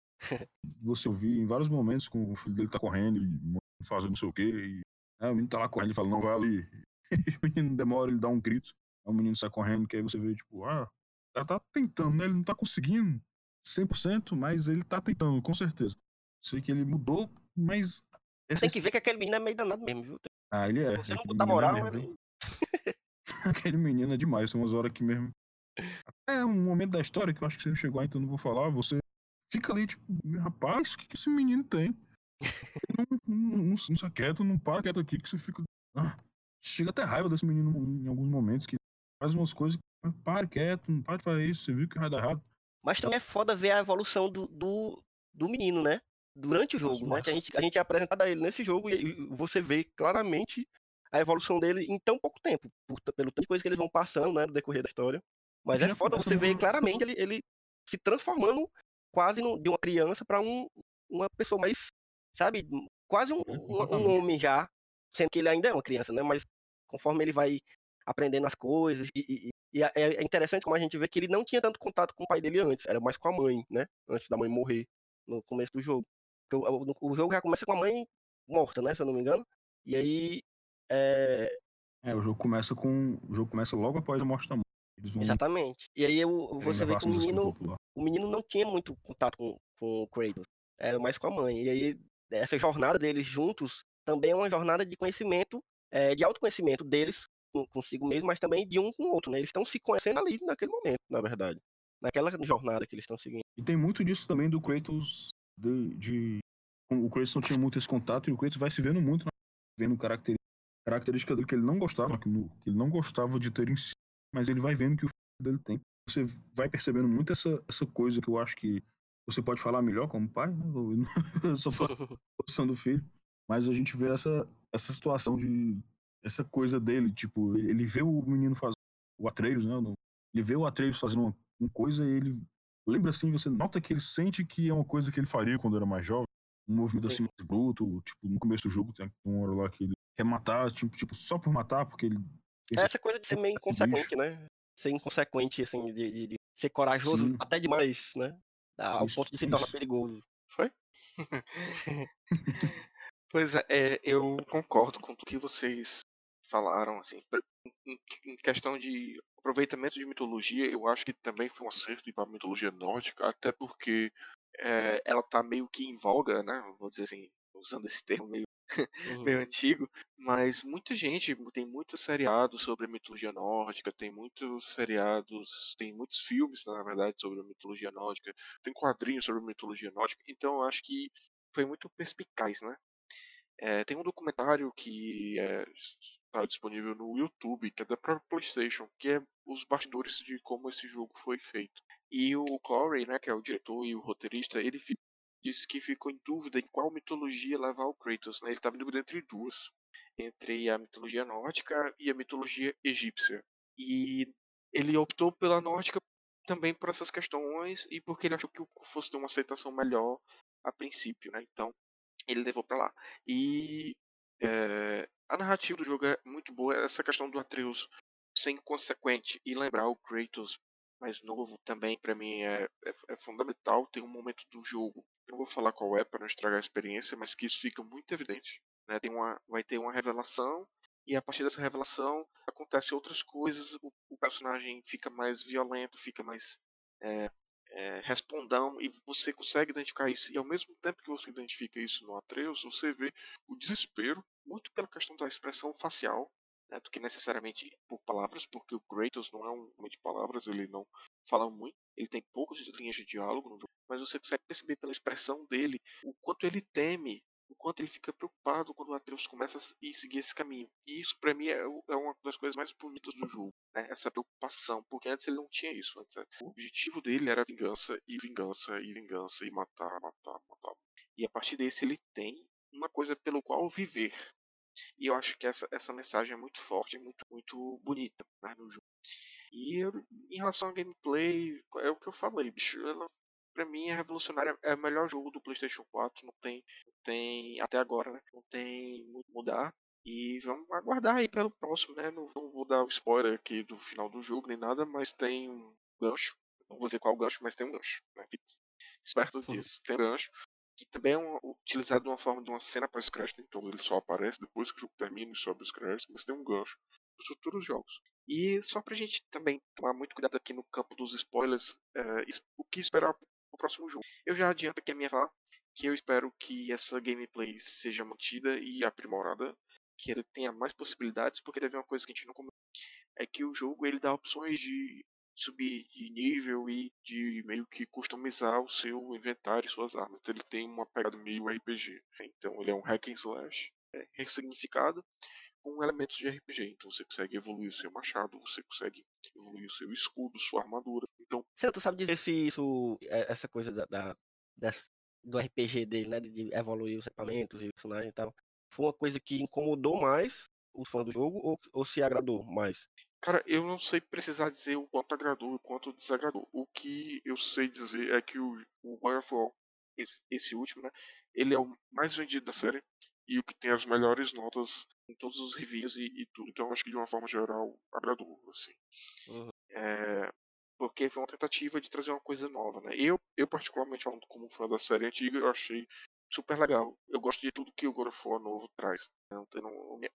Você ouvir em vários momentos com o filho dele tá correndo e fazendo não sei o quê. E, né, o menino tá lá correndo e fala, não, vai ali. [LAUGHS] E o menino demora, ele dá um grito. Aí o menino sai correndo, que aí você vê, tipo, ah, o cara tá tentando, né? Ele não tá conseguindo 100%, mas ele tá tentando, com certeza. Sei que ele mudou, mas. Tem que ver que aquele menino é meio danado mesmo, viu? Ah, ele é. Você não botar moral, é ele... [LAUGHS] aquele menino é demais, são umas horas que mesmo. É um momento da história que eu acho que você não chegou então não vou falar. Você fica ali, tipo, rapaz, o que, que esse menino tem? não, não, não, não se quieto, não para quieto aqui, que você fica. Ah, chega até raiva desse menino em alguns momentos, que faz umas coisas que para quieto, não para de fazer isso, você viu que vai dar errado. Mas também é foda ver a evolução do, do, do menino, né? Durante o jogo, Nossa, né? Que a gente, a gente é apresentado a ele nesse jogo e você vê claramente a evolução dele em tão pouco tempo, por, pelo tanto de coisa que eles vão passando, né, no decorrer da história. Mas é foda você ver claramente ele, ele se transformando quase de uma criança para um, uma pessoa mais, sabe, quase um, um, um, homem já, sendo que ele ainda é uma criança, né? Mas conforme ele vai aprendendo as coisas, e, e, e é, é interessante como a gente vê que ele não tinha tanto contato com o pai dele antes, era mais com a mãe, né? Antes da mãe morrer no começo do jogo. O, o, jogo já começa com a mãe morta, né? Se eu não me engano. E aí. É, é o jogo começa com. O jogo começa logo após a morte da mãe. Vão... Exatamente. E aí eu, você vê que o menino, o menino não tinha muito contato com, com o Kratos. Era mais com a mãe. E aí, essa jornada deles juntos também é uma jornada de conhecimento, é, de autoconhecimento deles consigo mesmo, mas também de um com o outro, né? Eles estão se conhecendo ali naquele momento, na verdade. Naquela jornada que eles estão seguindo. E tem muito disso também do Kratos de, de... O Kratos não tinha muito esse contato e o Kratos vai se vendo muito, vendo características característica dele que ele não gostava, que, ele não gostava de ter em si mas ele vai vendo que o filho dele tem. Você vai percebendo muito essa, essa coisa que eu acho que você pode falar melhor como pai, né? Só a posição do filho. Mas a gente vê essa, essa situação de. Essa coisa dele, tipo, ele vê o menino fazer o Atreus, né? Ele vê o Atreus fazendo uma, uma coisa e ele lembra assim, você nota que ele sente que é uma coisa que ele faria quando era mais jovem. Um movimento assim mais bruto, tipo, no começo do jogo tem uma hora lá que ele quer matar, tipo, tipo só por matar, porque ele é essa coisa de ser meio inconsequente, né? Ser inconsequente, assim, de, de, de ser corajoso Sim. até demais, né? Ao isso, ponto de se tornar perigoso. Foi? [LAUGHS] pois é, é, eu concordo com tudo que vocês falaram, assim, em questão de aproveitamento de mitologia, eu acho que também foi um acerto para a mitologia nórdica, até porque é, ela tá meio que em voga, né? Vou dizer assim, usando esse termo meio uhum. meio antigo, mas muita gente tem muitos seriados sobre a mitologia nórdica, tem muitos seriados, tem muitos filmes, na verdade, sobre a mitologia nórdica, tem quadrinhos sobre a mitologia nórdica, então acho que foi muito perspicaz, né? É, tem um documentário que está disponível no YouTube, que é da própria PlayStation, que é os bastidores de como esse jogo foi feito. E o Corey, né, que é o diretor e o roteirista, ele disse que ficou em dúvida em qual mitologia levar o Kratos. Né? Ele estava em dúvida entre duas, entre a mitologia nórdica e a mitologia egípcia. E ele optou pela nórdica também por essas questões e porque ele achou que fosse ter uma aceitação melhor a princípio, né? Então ele levou para lá. E é, a narrativa do jogo é muito boa. Essa questão do Atreus ser inconsequente e lembrar o Kratos mais novo também para mim é, é, é, fundamental. Tem um momento do jogo não vou falar qual é para não estragar a experiência, mas que isso fica muito evidente. Né? Tem uma, vai ter uma revelação e a partir dessa revelação acontecem outras coisas, o, o personagem fica mais violento, fica mais é, é, respondão e você consegue identificar isso. E ao mesmo tempo que você identifica isso no Atreus, você vê o desespero, muito pela questão da expressão facial, né, do que necessariamente por palavras, porque o Kratos não é um homem de palavras, ele não fala muito, ele tem poucas linhas de diálogo mas você consegue perceber pela expressão dele o quanto ele teme, o quanto ele fica preocupado quando o Atreus começa a seguir esse caminho. E isso para mim é, é, uma das coisas mais bonitas do jogo, né? essa preocupação, porque antes ele não tinha isso. Antes, é, o objetivo dele era vingança e vingança e vingança e matar, matar, matar. E a partir desse ele tem uma coisa pelo qual viver, e eu acho que essa, essa mensagem é muito forte, muito, muito bonita né, no jogo. E eu, em relação ao gameplay, é o que eu falei, bicho. Ela, pra mim, é revolucionária. É o melhor jogo do PlayStation 4. Não tem, não tem até agora, né? Não tem muito mudar. E vamos aguardar aí pelo próximo, né? Não, não vou dar o spoiler aqui do final do jogo nem nada, mas tem um gancho. Não vou dizer qual gancho, mas tem um gancho. Né? espertas disso. Tem gancho, que também é um, utilizado de uma forma de uma cena pós-crédito, então ele só aparece depois que o jogo termina e sobe os créditos, mas tem um gancho para os futuros jogos. E só pra gente também tomar muito cuidado aqui no campo dos spoilers, é, o que esperar pro próximo jogo. Eu já adianto aqui a minha fala, que eu espero que essa gameplay seja mantida e aprimorada, que ele tenha mais possibilidades, porque teve uma coisa que a gente não comentou, é que o jogo ele dá opções de subir de nível e de meio que customizar o seu inventário e suas armas. Então ele tem uma pegada meio RPG. Então ele é um hack and slash é, ressignificado com elementos de RPG. Então você consegue evoluir o seu machado, você consegue evoluir o seu escudo, sua armadura. Então. Você tu sabe dizer se isso, é, essa coisa da, da do RPG dele, né, de evoluir os equipamentos e personagens e tal, foi uma coisa que incomodou mais os fãs do jogo ou, ou se agradou mais? Cara, eu não sei precisar dizer o quanto agradou e o quanto desagradou. O que eu sei dizer é que o, o War, esse, esse último, né? Ele é o mais vendido da série e o que tem as melhores notas em todos os reviews e, e tudo. Então acho que de uma forma geral agradou, assim. Uhum. É, porque foi uma tentativa de trazer uma coisa nova, né? Eu, eu particularmente falando como fã da série antiga, eu achei super legal. Eu gosto de tudo que o God of War novo traz. Então,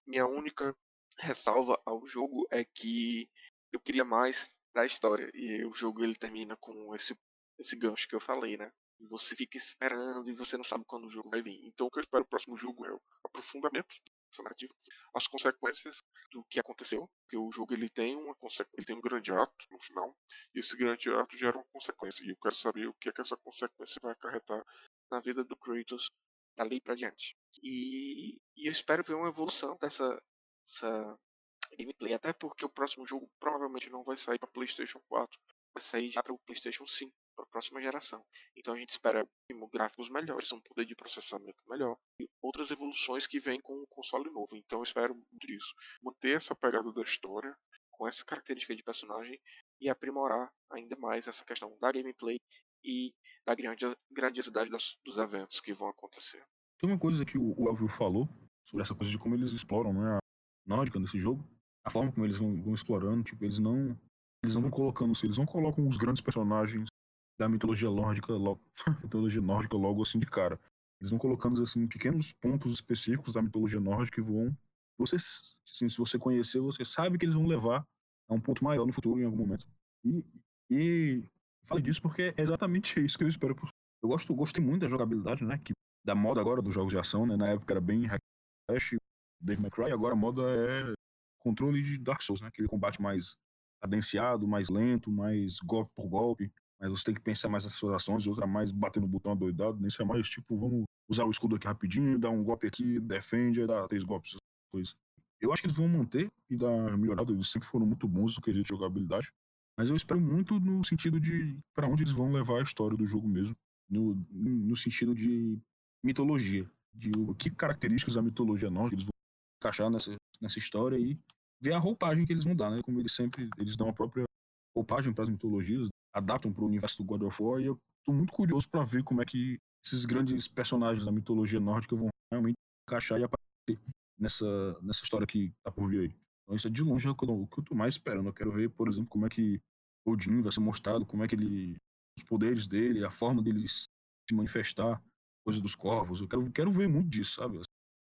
minha única ressalva ao jogo é que eu queria mais da história e o jogo ele termina com esse esse gancho que eu falei, né? E você fica esperando e você não sabe quando o jogo vai vir. Então o que eu espero o próximo jogo é o aprofundamento dessa narrativa, as consequências do que aconteceu, porque o jogo ele tem uma ele tem um grande ato no final, e esse grande ato gera uma consequência, e eu quero saber o que é que essa consequência vai acarretar na vida do Kratos dali para diante. E, e eu espero ver uma evolução dessa essa gameplay. Até porque o próximo jogo provavelmente não vai sair para PlayStation 4, vai sair já para o PlayStation 5, para a próxima geração. Então a gente espera gráficos melhores, um poder de processamento melhor e outras evoluções que vêm com o console novo. Então eu espero muito isso. Manter essa pegada da história com essa característica de personagem e aprimorar ainda mais essa questão da gameplay e da grandiosidade dos eventos que vão acontecer. Tem uma coisa que o Elvio falou sobre essa coisa de como eles exploram né, nórdica nesse jogo, a forma como eles vão, vão explorando, tipo, eles não eles não vão colocando, eles não colocam os grandes personagens da mitologia nórdica logo, [LAUGHS] mitologia nórdica logo assim de cara. Eles vão colocando assim pequenos pontos específicos da mitologia nórdica que vão você assim, se você conhecer, você sabe que eles vão levar a um ponto maior no futuro em algum momento. E e falei disso porque é exatamente isso que eu espero. Eu gosto, gostei muito da jogabilidade, né, que da moda agora dos jogos de ação, né, na época era bem hack Dave McCray, agora a moda é controle de Dark Souls, né? Aquele combate mais cadenciado, mais lento, mais golpe por golpe. Mas você tem que pensar mais nas suas ações, outra mais batendo no botão adoidado. Nesse é mais tipo, vamos usar o escudo aqui rapidinho, dar um golpe aqui, defende, dá três golpes, coisas. Eu acho que eles vão manter e dar melhorada. Eles sempre foram muito bons no quesito de jogabilidade. Mas eu espero muito no sentido de para onde eles vão levar a história do jogo mesmo. No, no sentido de mitologia. De o que características da mitologia nórdica eles vão encaixar nessa, nessa história e ver a roupagem que eles vão dar, né? Como eles sempre eles dão a própria roupagem para as mitologias, adaptam para o universo do God of War e eu tô muito curioso para ver como é que esses grandes personagens da mitologia nórdica vão realmente encaixar e aparecer nessa, nessa história que tá por vir aí. Então isso é de longe o que eu, tô mais esperando. Eu quero ver, por exemplo, como é que Odin vai ser mostrado, como é que ele os poderes dele, a forma dele se manifestar, coisas dos corvos. Eu quero, quero ver muito disso, sabe?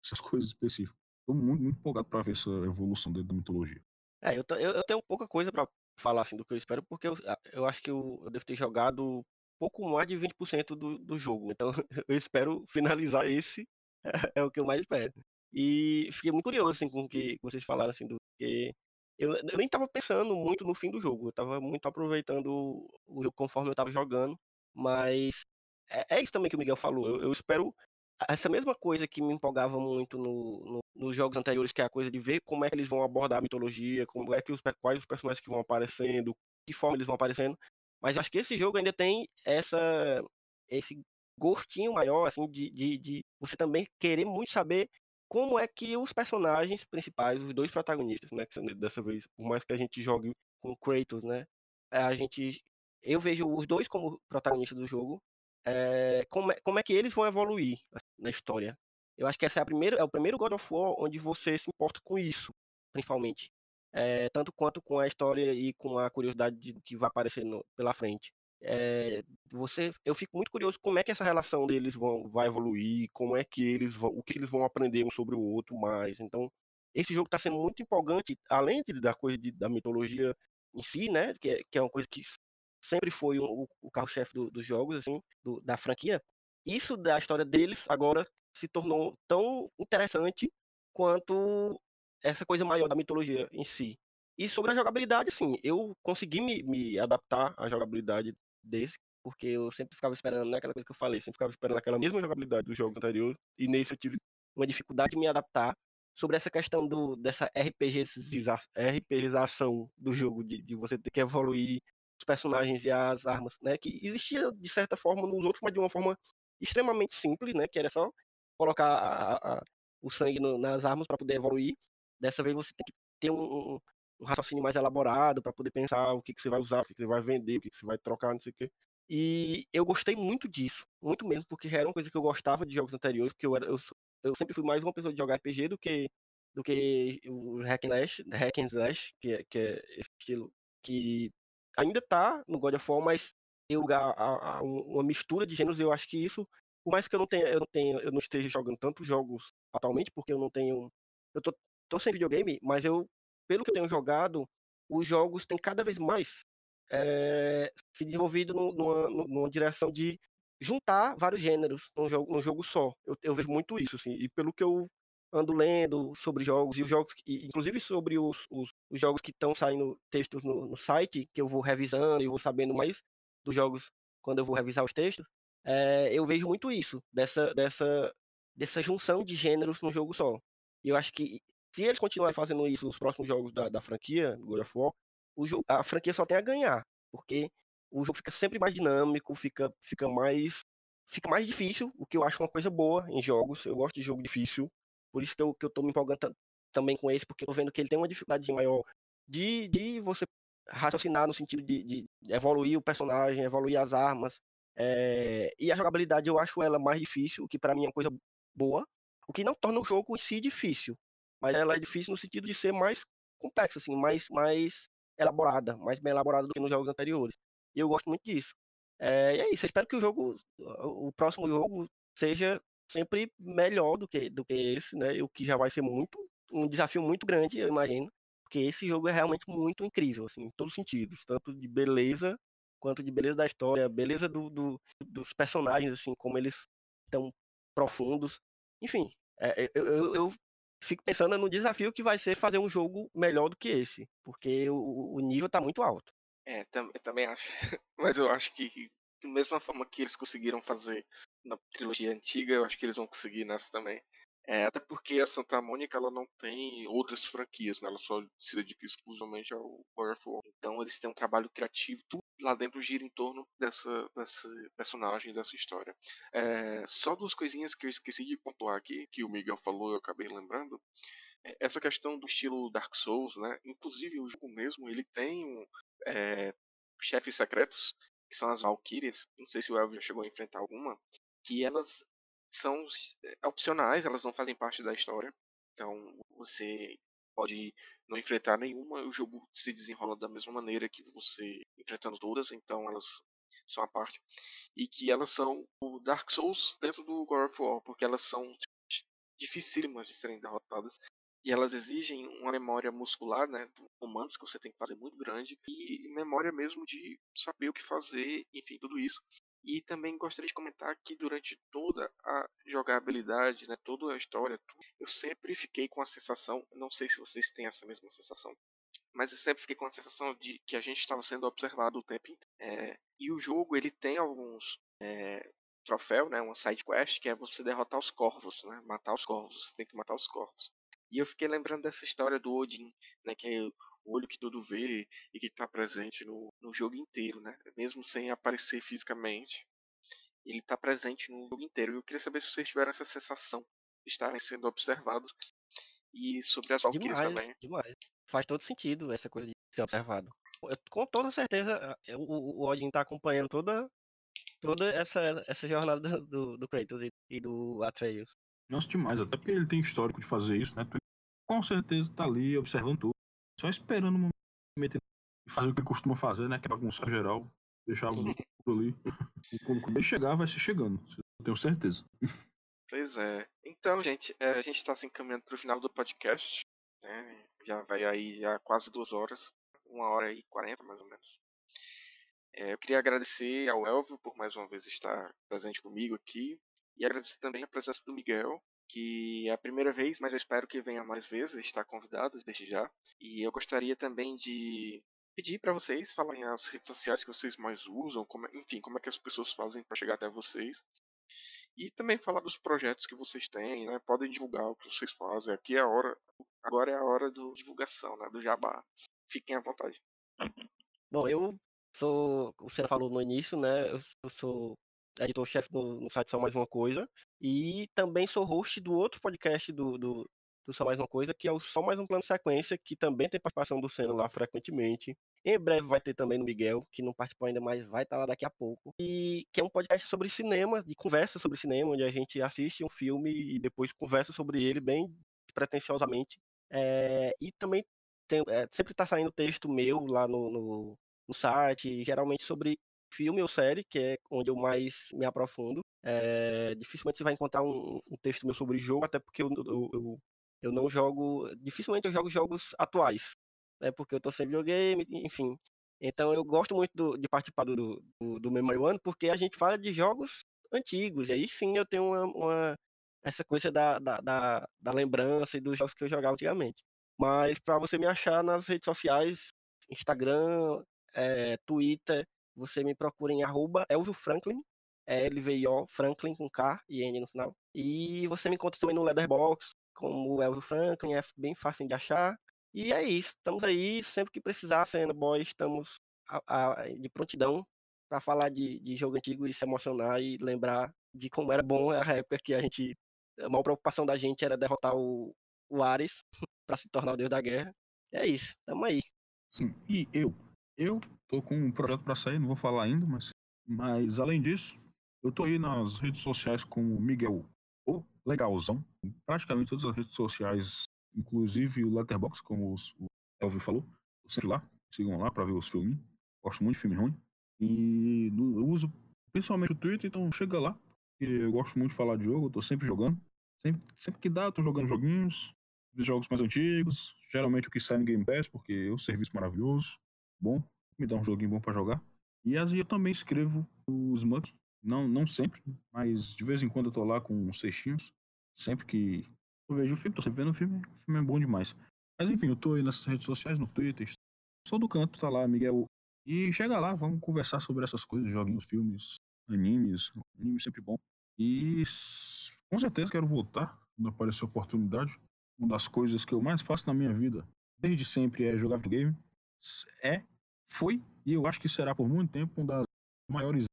Essas coisas específicas. Tô muito, muito empolgado para ver essa evolução dentro da mitologia. É, eu, eu, eu tenho pouca coisa para falar assim do que eu espero, porque eu, eu acho que eu, eu devo ter jogado pouco mais de 20% do, do jogo. Então [LAUGHS] eu espero finalizar esse, [LAUGHS] é, o que eu mais espero. E fiquei muito curioso assim, com o que vocês falaram, assim, do que. Eu, eu nem tava pensando muito no fim do jogo, eu tava muito aproveitando o jogo conforme eu tava jogando, mas é, é isso também que o Miguel falou. Eu, eu espero essa mesma coisa que me empolgava muito no, no, nos jogos anteriores, que é a coisa de ver como é que eles vão abordar a mitologia, como é que os, quais os personagens que vão aparecendo, que forma eles vão aparecendo. Mas acho que esse jogo ainda tem essa esse gostinho maior, assim, de, de, de você também querer muito saber como é que os personagens principais, os dois protagonistas, né, dessa vez, por mais que a gente jogue com Kratos, né, é, a gente, eu vejo os dois como protagonistas do jogo, é, como, é, como é que eles vão evoluir na história. Eu acho que essa é, a primeira, é o primeiro God of War onde você se importa com isso, principalmente. É, tanto quanto com a história e com a curiosidade do que vai aparecer no, pela frente. É, você, eu fico muito curioso como é que essa relação deles vão, vai evoluir, como é que eles vão, o que eles vão aprender um sobre o outro mais. Então, esse jogo está sendo muito empolgante, além de, da coisa de, da mitologia em si, né? Que é, que é uma coisa que sempre foi o, o carro-chefe do, dos jogos, assim, do, da franquia. Isso da história deles agora se tornou tão interessante quanto essa coisa maior da mitologia em si. E sobre a jogabilidade, assim, eu consegui me, me adaptar à jogabilidade desse, porque eu sempre ficava esperando, né, aquela coisa que eu falei, sempre ficava esperando aquela mesma jogabilidade dos jogos anteriores, e nesse eu tive uma dificuldade de me adaptar sobre essa questão do, dessa RPGiza, RPGização do jogo, de, de você ter que evoluir os personagens e as armas, né, que existia de certa forma nos outros, mas de uma forma extremamente simples, né, que era só colocar a, a, o sangue no, nas armas para poder evoluir. Dessa vez você tem que ter um, um raciocínio mais elaborado para poder pensar o que, que você vai usar, o que, que você vai vender, o que, que você vai trocar, não sei o quê. E eu gostei muito disso, muito mesmo, porque já era uma coisa que eu gostava de jogos anteriores, porque eu, era, eu, eu sempre fui mais uma pessoa de jogar RPG do que do que o hack and slash, hack and slash que, é, que é esse estilo que ainda tá no God of War, mas a, a, uma mistura de gêneros, eu acho que isso, por mais que eu não tenha, eu não tenha, eu não esteja jogando tantos jogos atualmente, porque eu não tenho, eu tô, tô sem videogame, mas eu pelo que eu tenho jogado, os jogos têm cada vez mais é, se desenvolvido numa, numa, direção de juntar vários gêneros num jogo, num jogo só. Eu, eu, vejo muito isso, assim, e pelo que eu ando lendo sobre jogos, e os jogos, inclusive sobre os, os, os jogos que estão saindo textos no, no, site, que eu vou revisando e vou sabendo mais dos jogos quando eu vou revisar os textos, é, eu vejo muito isso, dessa, dessa, dessa junção de gêneros num jogo só. E eu acho que se eles continuarem fazendo isso nos próximos jogos da, da franquia, God of War, jogo, a franquia só tem a ganhar. Porque o jogo fica sempre mais dinâmico, fica, fica mais. Fica mais difícil, o que eu acho uma coisa boa em jogos. Eu gosto de jogo difícil. Por isso que eu, que eu tô me empolgando também com esse, porque eu tô vendo que ele tem uma dificuldade maior de, de você raciocinar no sentido de, de evoluir o personagem, evoluir as armas. É... E a jogabilidade eu acho ela mais difícil, o que para mim é uma coisa boa, o que não torna o jogo em si difícil mas ela é difícil no sentido de ser mais complexa, assim, mais, mais elaborada, mais bem elaborada do que nos jogos anteriores. E eu gosto muito disso. É, e é isso, eu espero que o jogo, o próximo jogo seja sempre melhor do que, do que esse, né? O que já vai ser muito, um desafio muito grande, eu imagino. Porque esse jogo é realmente muito incrível, assim, em todos os sentidos, tanto de beleza quanto de beleza da história, beleza do, do dos personagens, assim, como eles estão profundos. Enfim, é, eu, eu, eu, fico pensando no desafio que vai ser fazer um jogo melhor do que esse, porque o, o nível tá muito alto. É, eu também acho. [LAUGHS] Mas eu acho que, da mesma forma que eles conseguiram fazer na trilogia antiga, eu acho que eles vão conseguir nessa também. É, até porque a Santa Mônica ela não tem outras franquias, né? ela só se dedica exclusivamente ao God of War. Então eles têm um trabalho criativo, tudo lá dentro gira em torno dessa, dessa personagem, dessa história. É, só duas coisinhas que eu esqueci de pontuar aqui, que o Miguel falou eu acabei lembrando. É, essa questão do estilo Dark Souls, né? Inclusive o jogo mesmo, ele tem um, é, chefes secretos, que são as Valkyrias. Não sei se o Elvio já chegou a enfrentar alguma. Que elas são é, opcionais, elas não fazem parte da história. Então você pode não enfrentar nenhuma, o jogo se desenrola da mesma maneira que você enfrentando todas, então elas são a parte. E que elas são o Dark Souls dentro do God of War, porque elas são dificílimas de serem derrotadas. E elas exigem uma memória muscular, né, comandos que você tem que fazer muito grande, e memória mesmo de saber o que fazer, enfim, tudo isso. E também gostaria de comentar que durante toda a jogabilidade, né, toda a história, eu sempre fiquei com a sensação, não sei se vocês têm essa mesma sensação, mas eu sempre fiquei com a sensação de que a gente estava sendo observado o tempo inteiro. É, e o jogo ele tem alguns é, troféus, né, uma side quest que é você derrotar os corvos, né, matar os corvos, você tem que matar os corvos. E eu fiquei lembrando dessa história do Odin, né, que o olho que tudo vê e que está presente no, no jogo inteiro, né? Mesmo sem aparecer fisicamente, ele está presente no jogo inteiro. Eu queria saber se vocês tiveram essa sensação de estarem sendo observados e sobre as Valkyries também. Demais. Faz todo sentido essa coisa de ser observado. Eu, com toda certeza, o, o Odin está acompanhando toda, toda essa, essa jornada do, do Kratos e, e do Atreus. Nossa, demais. Até porque ele tem histórico de fazer isso, né? Com certeza está ali observando tudo. Só esperando um momento e fazer o que costuma fazer, né? Que é bagunçar geral. Deixava por ali. E quando chegar, vai ser chegando. Eu tenho certeza. Pois é. Então, gente, é, a gente está se encaminhando para o final do podcast. Né? Já vai aí já quase duas horas. Uma hora e quarenta, mais ou menos. É, eu queria agradecer ao Elvio por mais uma vez estar presente comigo aqui. E agradecer também a presença do Miguel, que é a primeira vez, mas eu espero que venha mais vezes, está convidado desde já. E eu gostaria também de pedir para vocês falarem as redes sociais que vocês mais usam, como, enfim, como é que as pessoas fazem para chegar até vocês. E também falar dos projetos que vocês têm, né? Podem divulgar o que vocês fazem. Aqui é a hora, agora é a hora do divulgação, né? Do jabá. Fiquem à vontade. Bom, eu sou, você falou no início, né? Eu sou editor-chefe no, no site Só Mais Uma Coisa. E também sou host do outro podcast do, do, do Só Mais Uma Coisa, que é o Só Mais Um Plano Sequência, que também tem participação do Senna lá frequentemente. Em breve vai ter também no Miguel, que não participou ainda, mas vai estar lá daqui a pouco. E que é um podcast sobre cinema, de conversa sobre cinema, onde a gente assiste um filme e depois conversa sobre ele bem pretensiosamente. É, e também tem, é, sempre está saindo texto meu lá no, no, no site, geralmente sobre filme ou série, que é onde eu mais me aprofundo. É, dificilmente você vai encontrar um, um, texto meu sobre jogo, até porque eu, eu, eu, eu, não jogo. Dificilmente eu jogo jogos atuais, né? Porque eu tô sem videogame, enfim. Então eu gosto muito do, de participar do, do, do Memory One, porque a gente fala de jogos antigos. E aí sim eu tenho uma, uma essa coisa da, da, da, da, lembrança e dos jogos que eu jogava antigamente. Mas para você me achar nas redes sociais, Instagram, é, Twitter, você me procura em arroba Elvio Franklin, é L-V-I-O, Franklin com K e N no final. E você me encontra também no Leatherbox, como Elvio Franklin, é bem fácil de achar. E é isso, estamos aí, sempre que precisar, sendo boy, estamos a, a, de prontidão para falar de, de jogo antigo e se emocionar e lembrar de como era bom a época que a gente. A maior preocupação da gente era derrotar o, o Ares [LAUGHS] para se tornar o deus da guerra. É isso, tamo aí. Sim, e eu eu tô com um projeto para sair, não vou falar ainda, mas, mas além disso, eu tô aí nas redes sociais como Miguel o Legalzão, praticamente todas as redes sociais, inclusive o Letterbox, como o Elvio falou, sempre lá, sigam lá para ver os filmes. Gosto muito de filme ruim. E eu uso principalmente o Twitter, então chega lá, eu gosto muito de falar de jogo, eu tô sempre jogando. Sempre, sempre que dá, eu tô jogando joguinhos, jogos mais antigos, geralmente o que sai no Game Pass, porque é um serviço maravilhoso bom, me dá um joguinho bom para jogar. E às vezes eu também escrevo o Smug, não, não sempre, mas de vez em quando eu tô lá com uns cestinhos, sempre que eu vejo o filme, tô sempre vendo o filme, o filme é bom demais. Mas enfim, eu tô aí nas redes sociais, no Twitter, sou do canto, tá lá, Miguel. E chega lá, vamos conversar sobre essas coisas, joguinhos, filmes, animes, anime sempre bom. E com certeza quero voltar quando aparecer a oportunidade. Uma das coisas que eu mais faço na minha vida, desde sempre, é jogar videogame. É foi e eu acho que será por muito tempo uma das maiores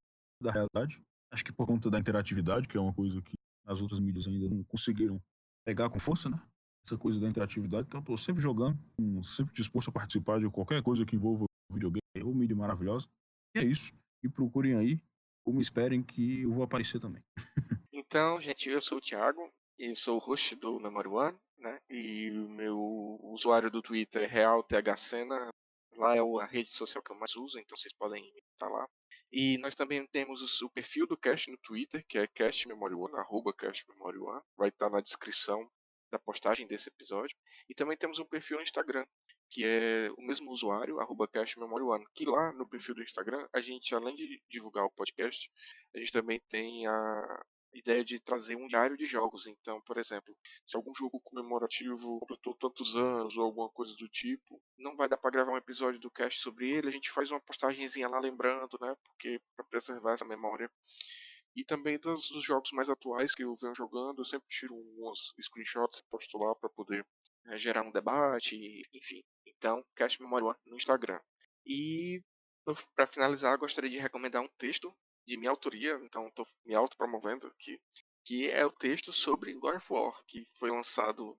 da realidade. Acho que por conta da interatividade, que é uma coisa que as outras mídias ainda não conseguiram pegar com força, né? Essa coisa da interatividade. Então, eu tô sempre jogando, sempre disposto a participar de qualquer coisa que envolva videogame ou mídia maravilhosa. E é isso. E procurem aí, ou me esperem que eu vou aparecer também. [LAUGHS] então, gente, eu sou o Thiago, e sou o host do Memory One, né? E o meu usuário do Twitter é RealTHCena, Lá é a rede social que eu mais uso, então vocês podem estar lá. E nós também temos o perfil do Cast no Twitter, que é castmemory1, arroba castmemory1. Vai estar na descrição da postagem desse episódio. E também temos um perfil no Instagram, que é o mesmo usuário, arroba castmemory1. Que lá no perfil do Instagram, a gente, além de divulgar o podcast, a gente também tem a, ideia de trazer um diário de jogos. Então, por exemplo, se algum jogo comemorativo completou tantos anos ou alguma coisa do tipo, não vai dar para gravar um episódio do cast sobre ele, a gente faz uma postagenzinha lá lembrando, né? Porque para preservar essa memória. E também dos, dos, jogos mais atuais que eu venho jogando, eu sempre tiro uns screenshots e posto lá para poder né, gerar um debate, enfim. Então, Cast One no Instagram. E para finalizar, gostaria de recomendar um texto de minha autoria, então estou me autopromovendo aqui, que é o texto sobre God of War, que foi lançado,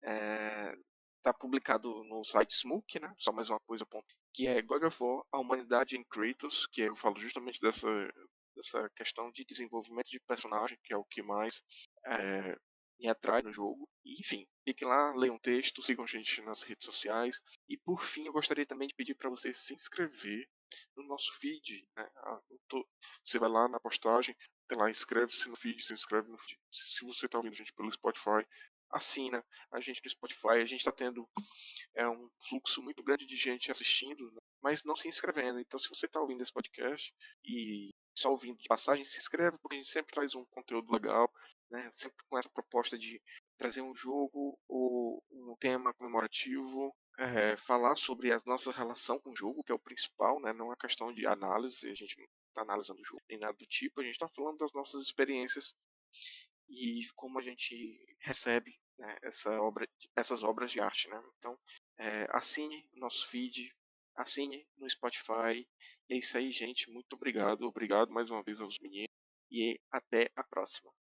está é, publicado no site Smoke, né? Só mais uma coisa, que é God of War, a humanidade em Kratos, que eu falo justamente dessa, dessa questão de desenvolvimento de personagem, que é o que mais é, me atrai no jogo. enfim, fiquem lá, leiam o texto, sigam a gente nas redes sociais. E por fim, eu gostaria também de pedir para você se inscrever no nosso feed. Né? Você vai lá na postagem, tem lá, inscreve-se no feed, se inscreve no feed. Se você está ouvindo a gente pelo Spotify, assina a gente no Spotify. A gente está tendo é, um fluxo muito grande de gente assistindo, né? mas não se inscrevendo. Então, se você está ouvindo esse podcast e só ouvindo de passagem, se inscreve, porque a gente sempre traz um conteúdo legal, né? sempre com essa proposta de trazer um jogo ou um tema comemorativo, é, falar sobre a nossa relação com o jogo, que é o principal, né? não é questão de análise, a gente não está analisando o jogo nem nada do tipo, a gente está falando das nossas experiências e como a gente recebe né, essa obra, essas obras de arte. Né? Então, é, assine nosso feed, assine no Spotify. E é isso aí, gente. Muito obrigado. Obrigado mais uma vez aos meninos. E até a próxima.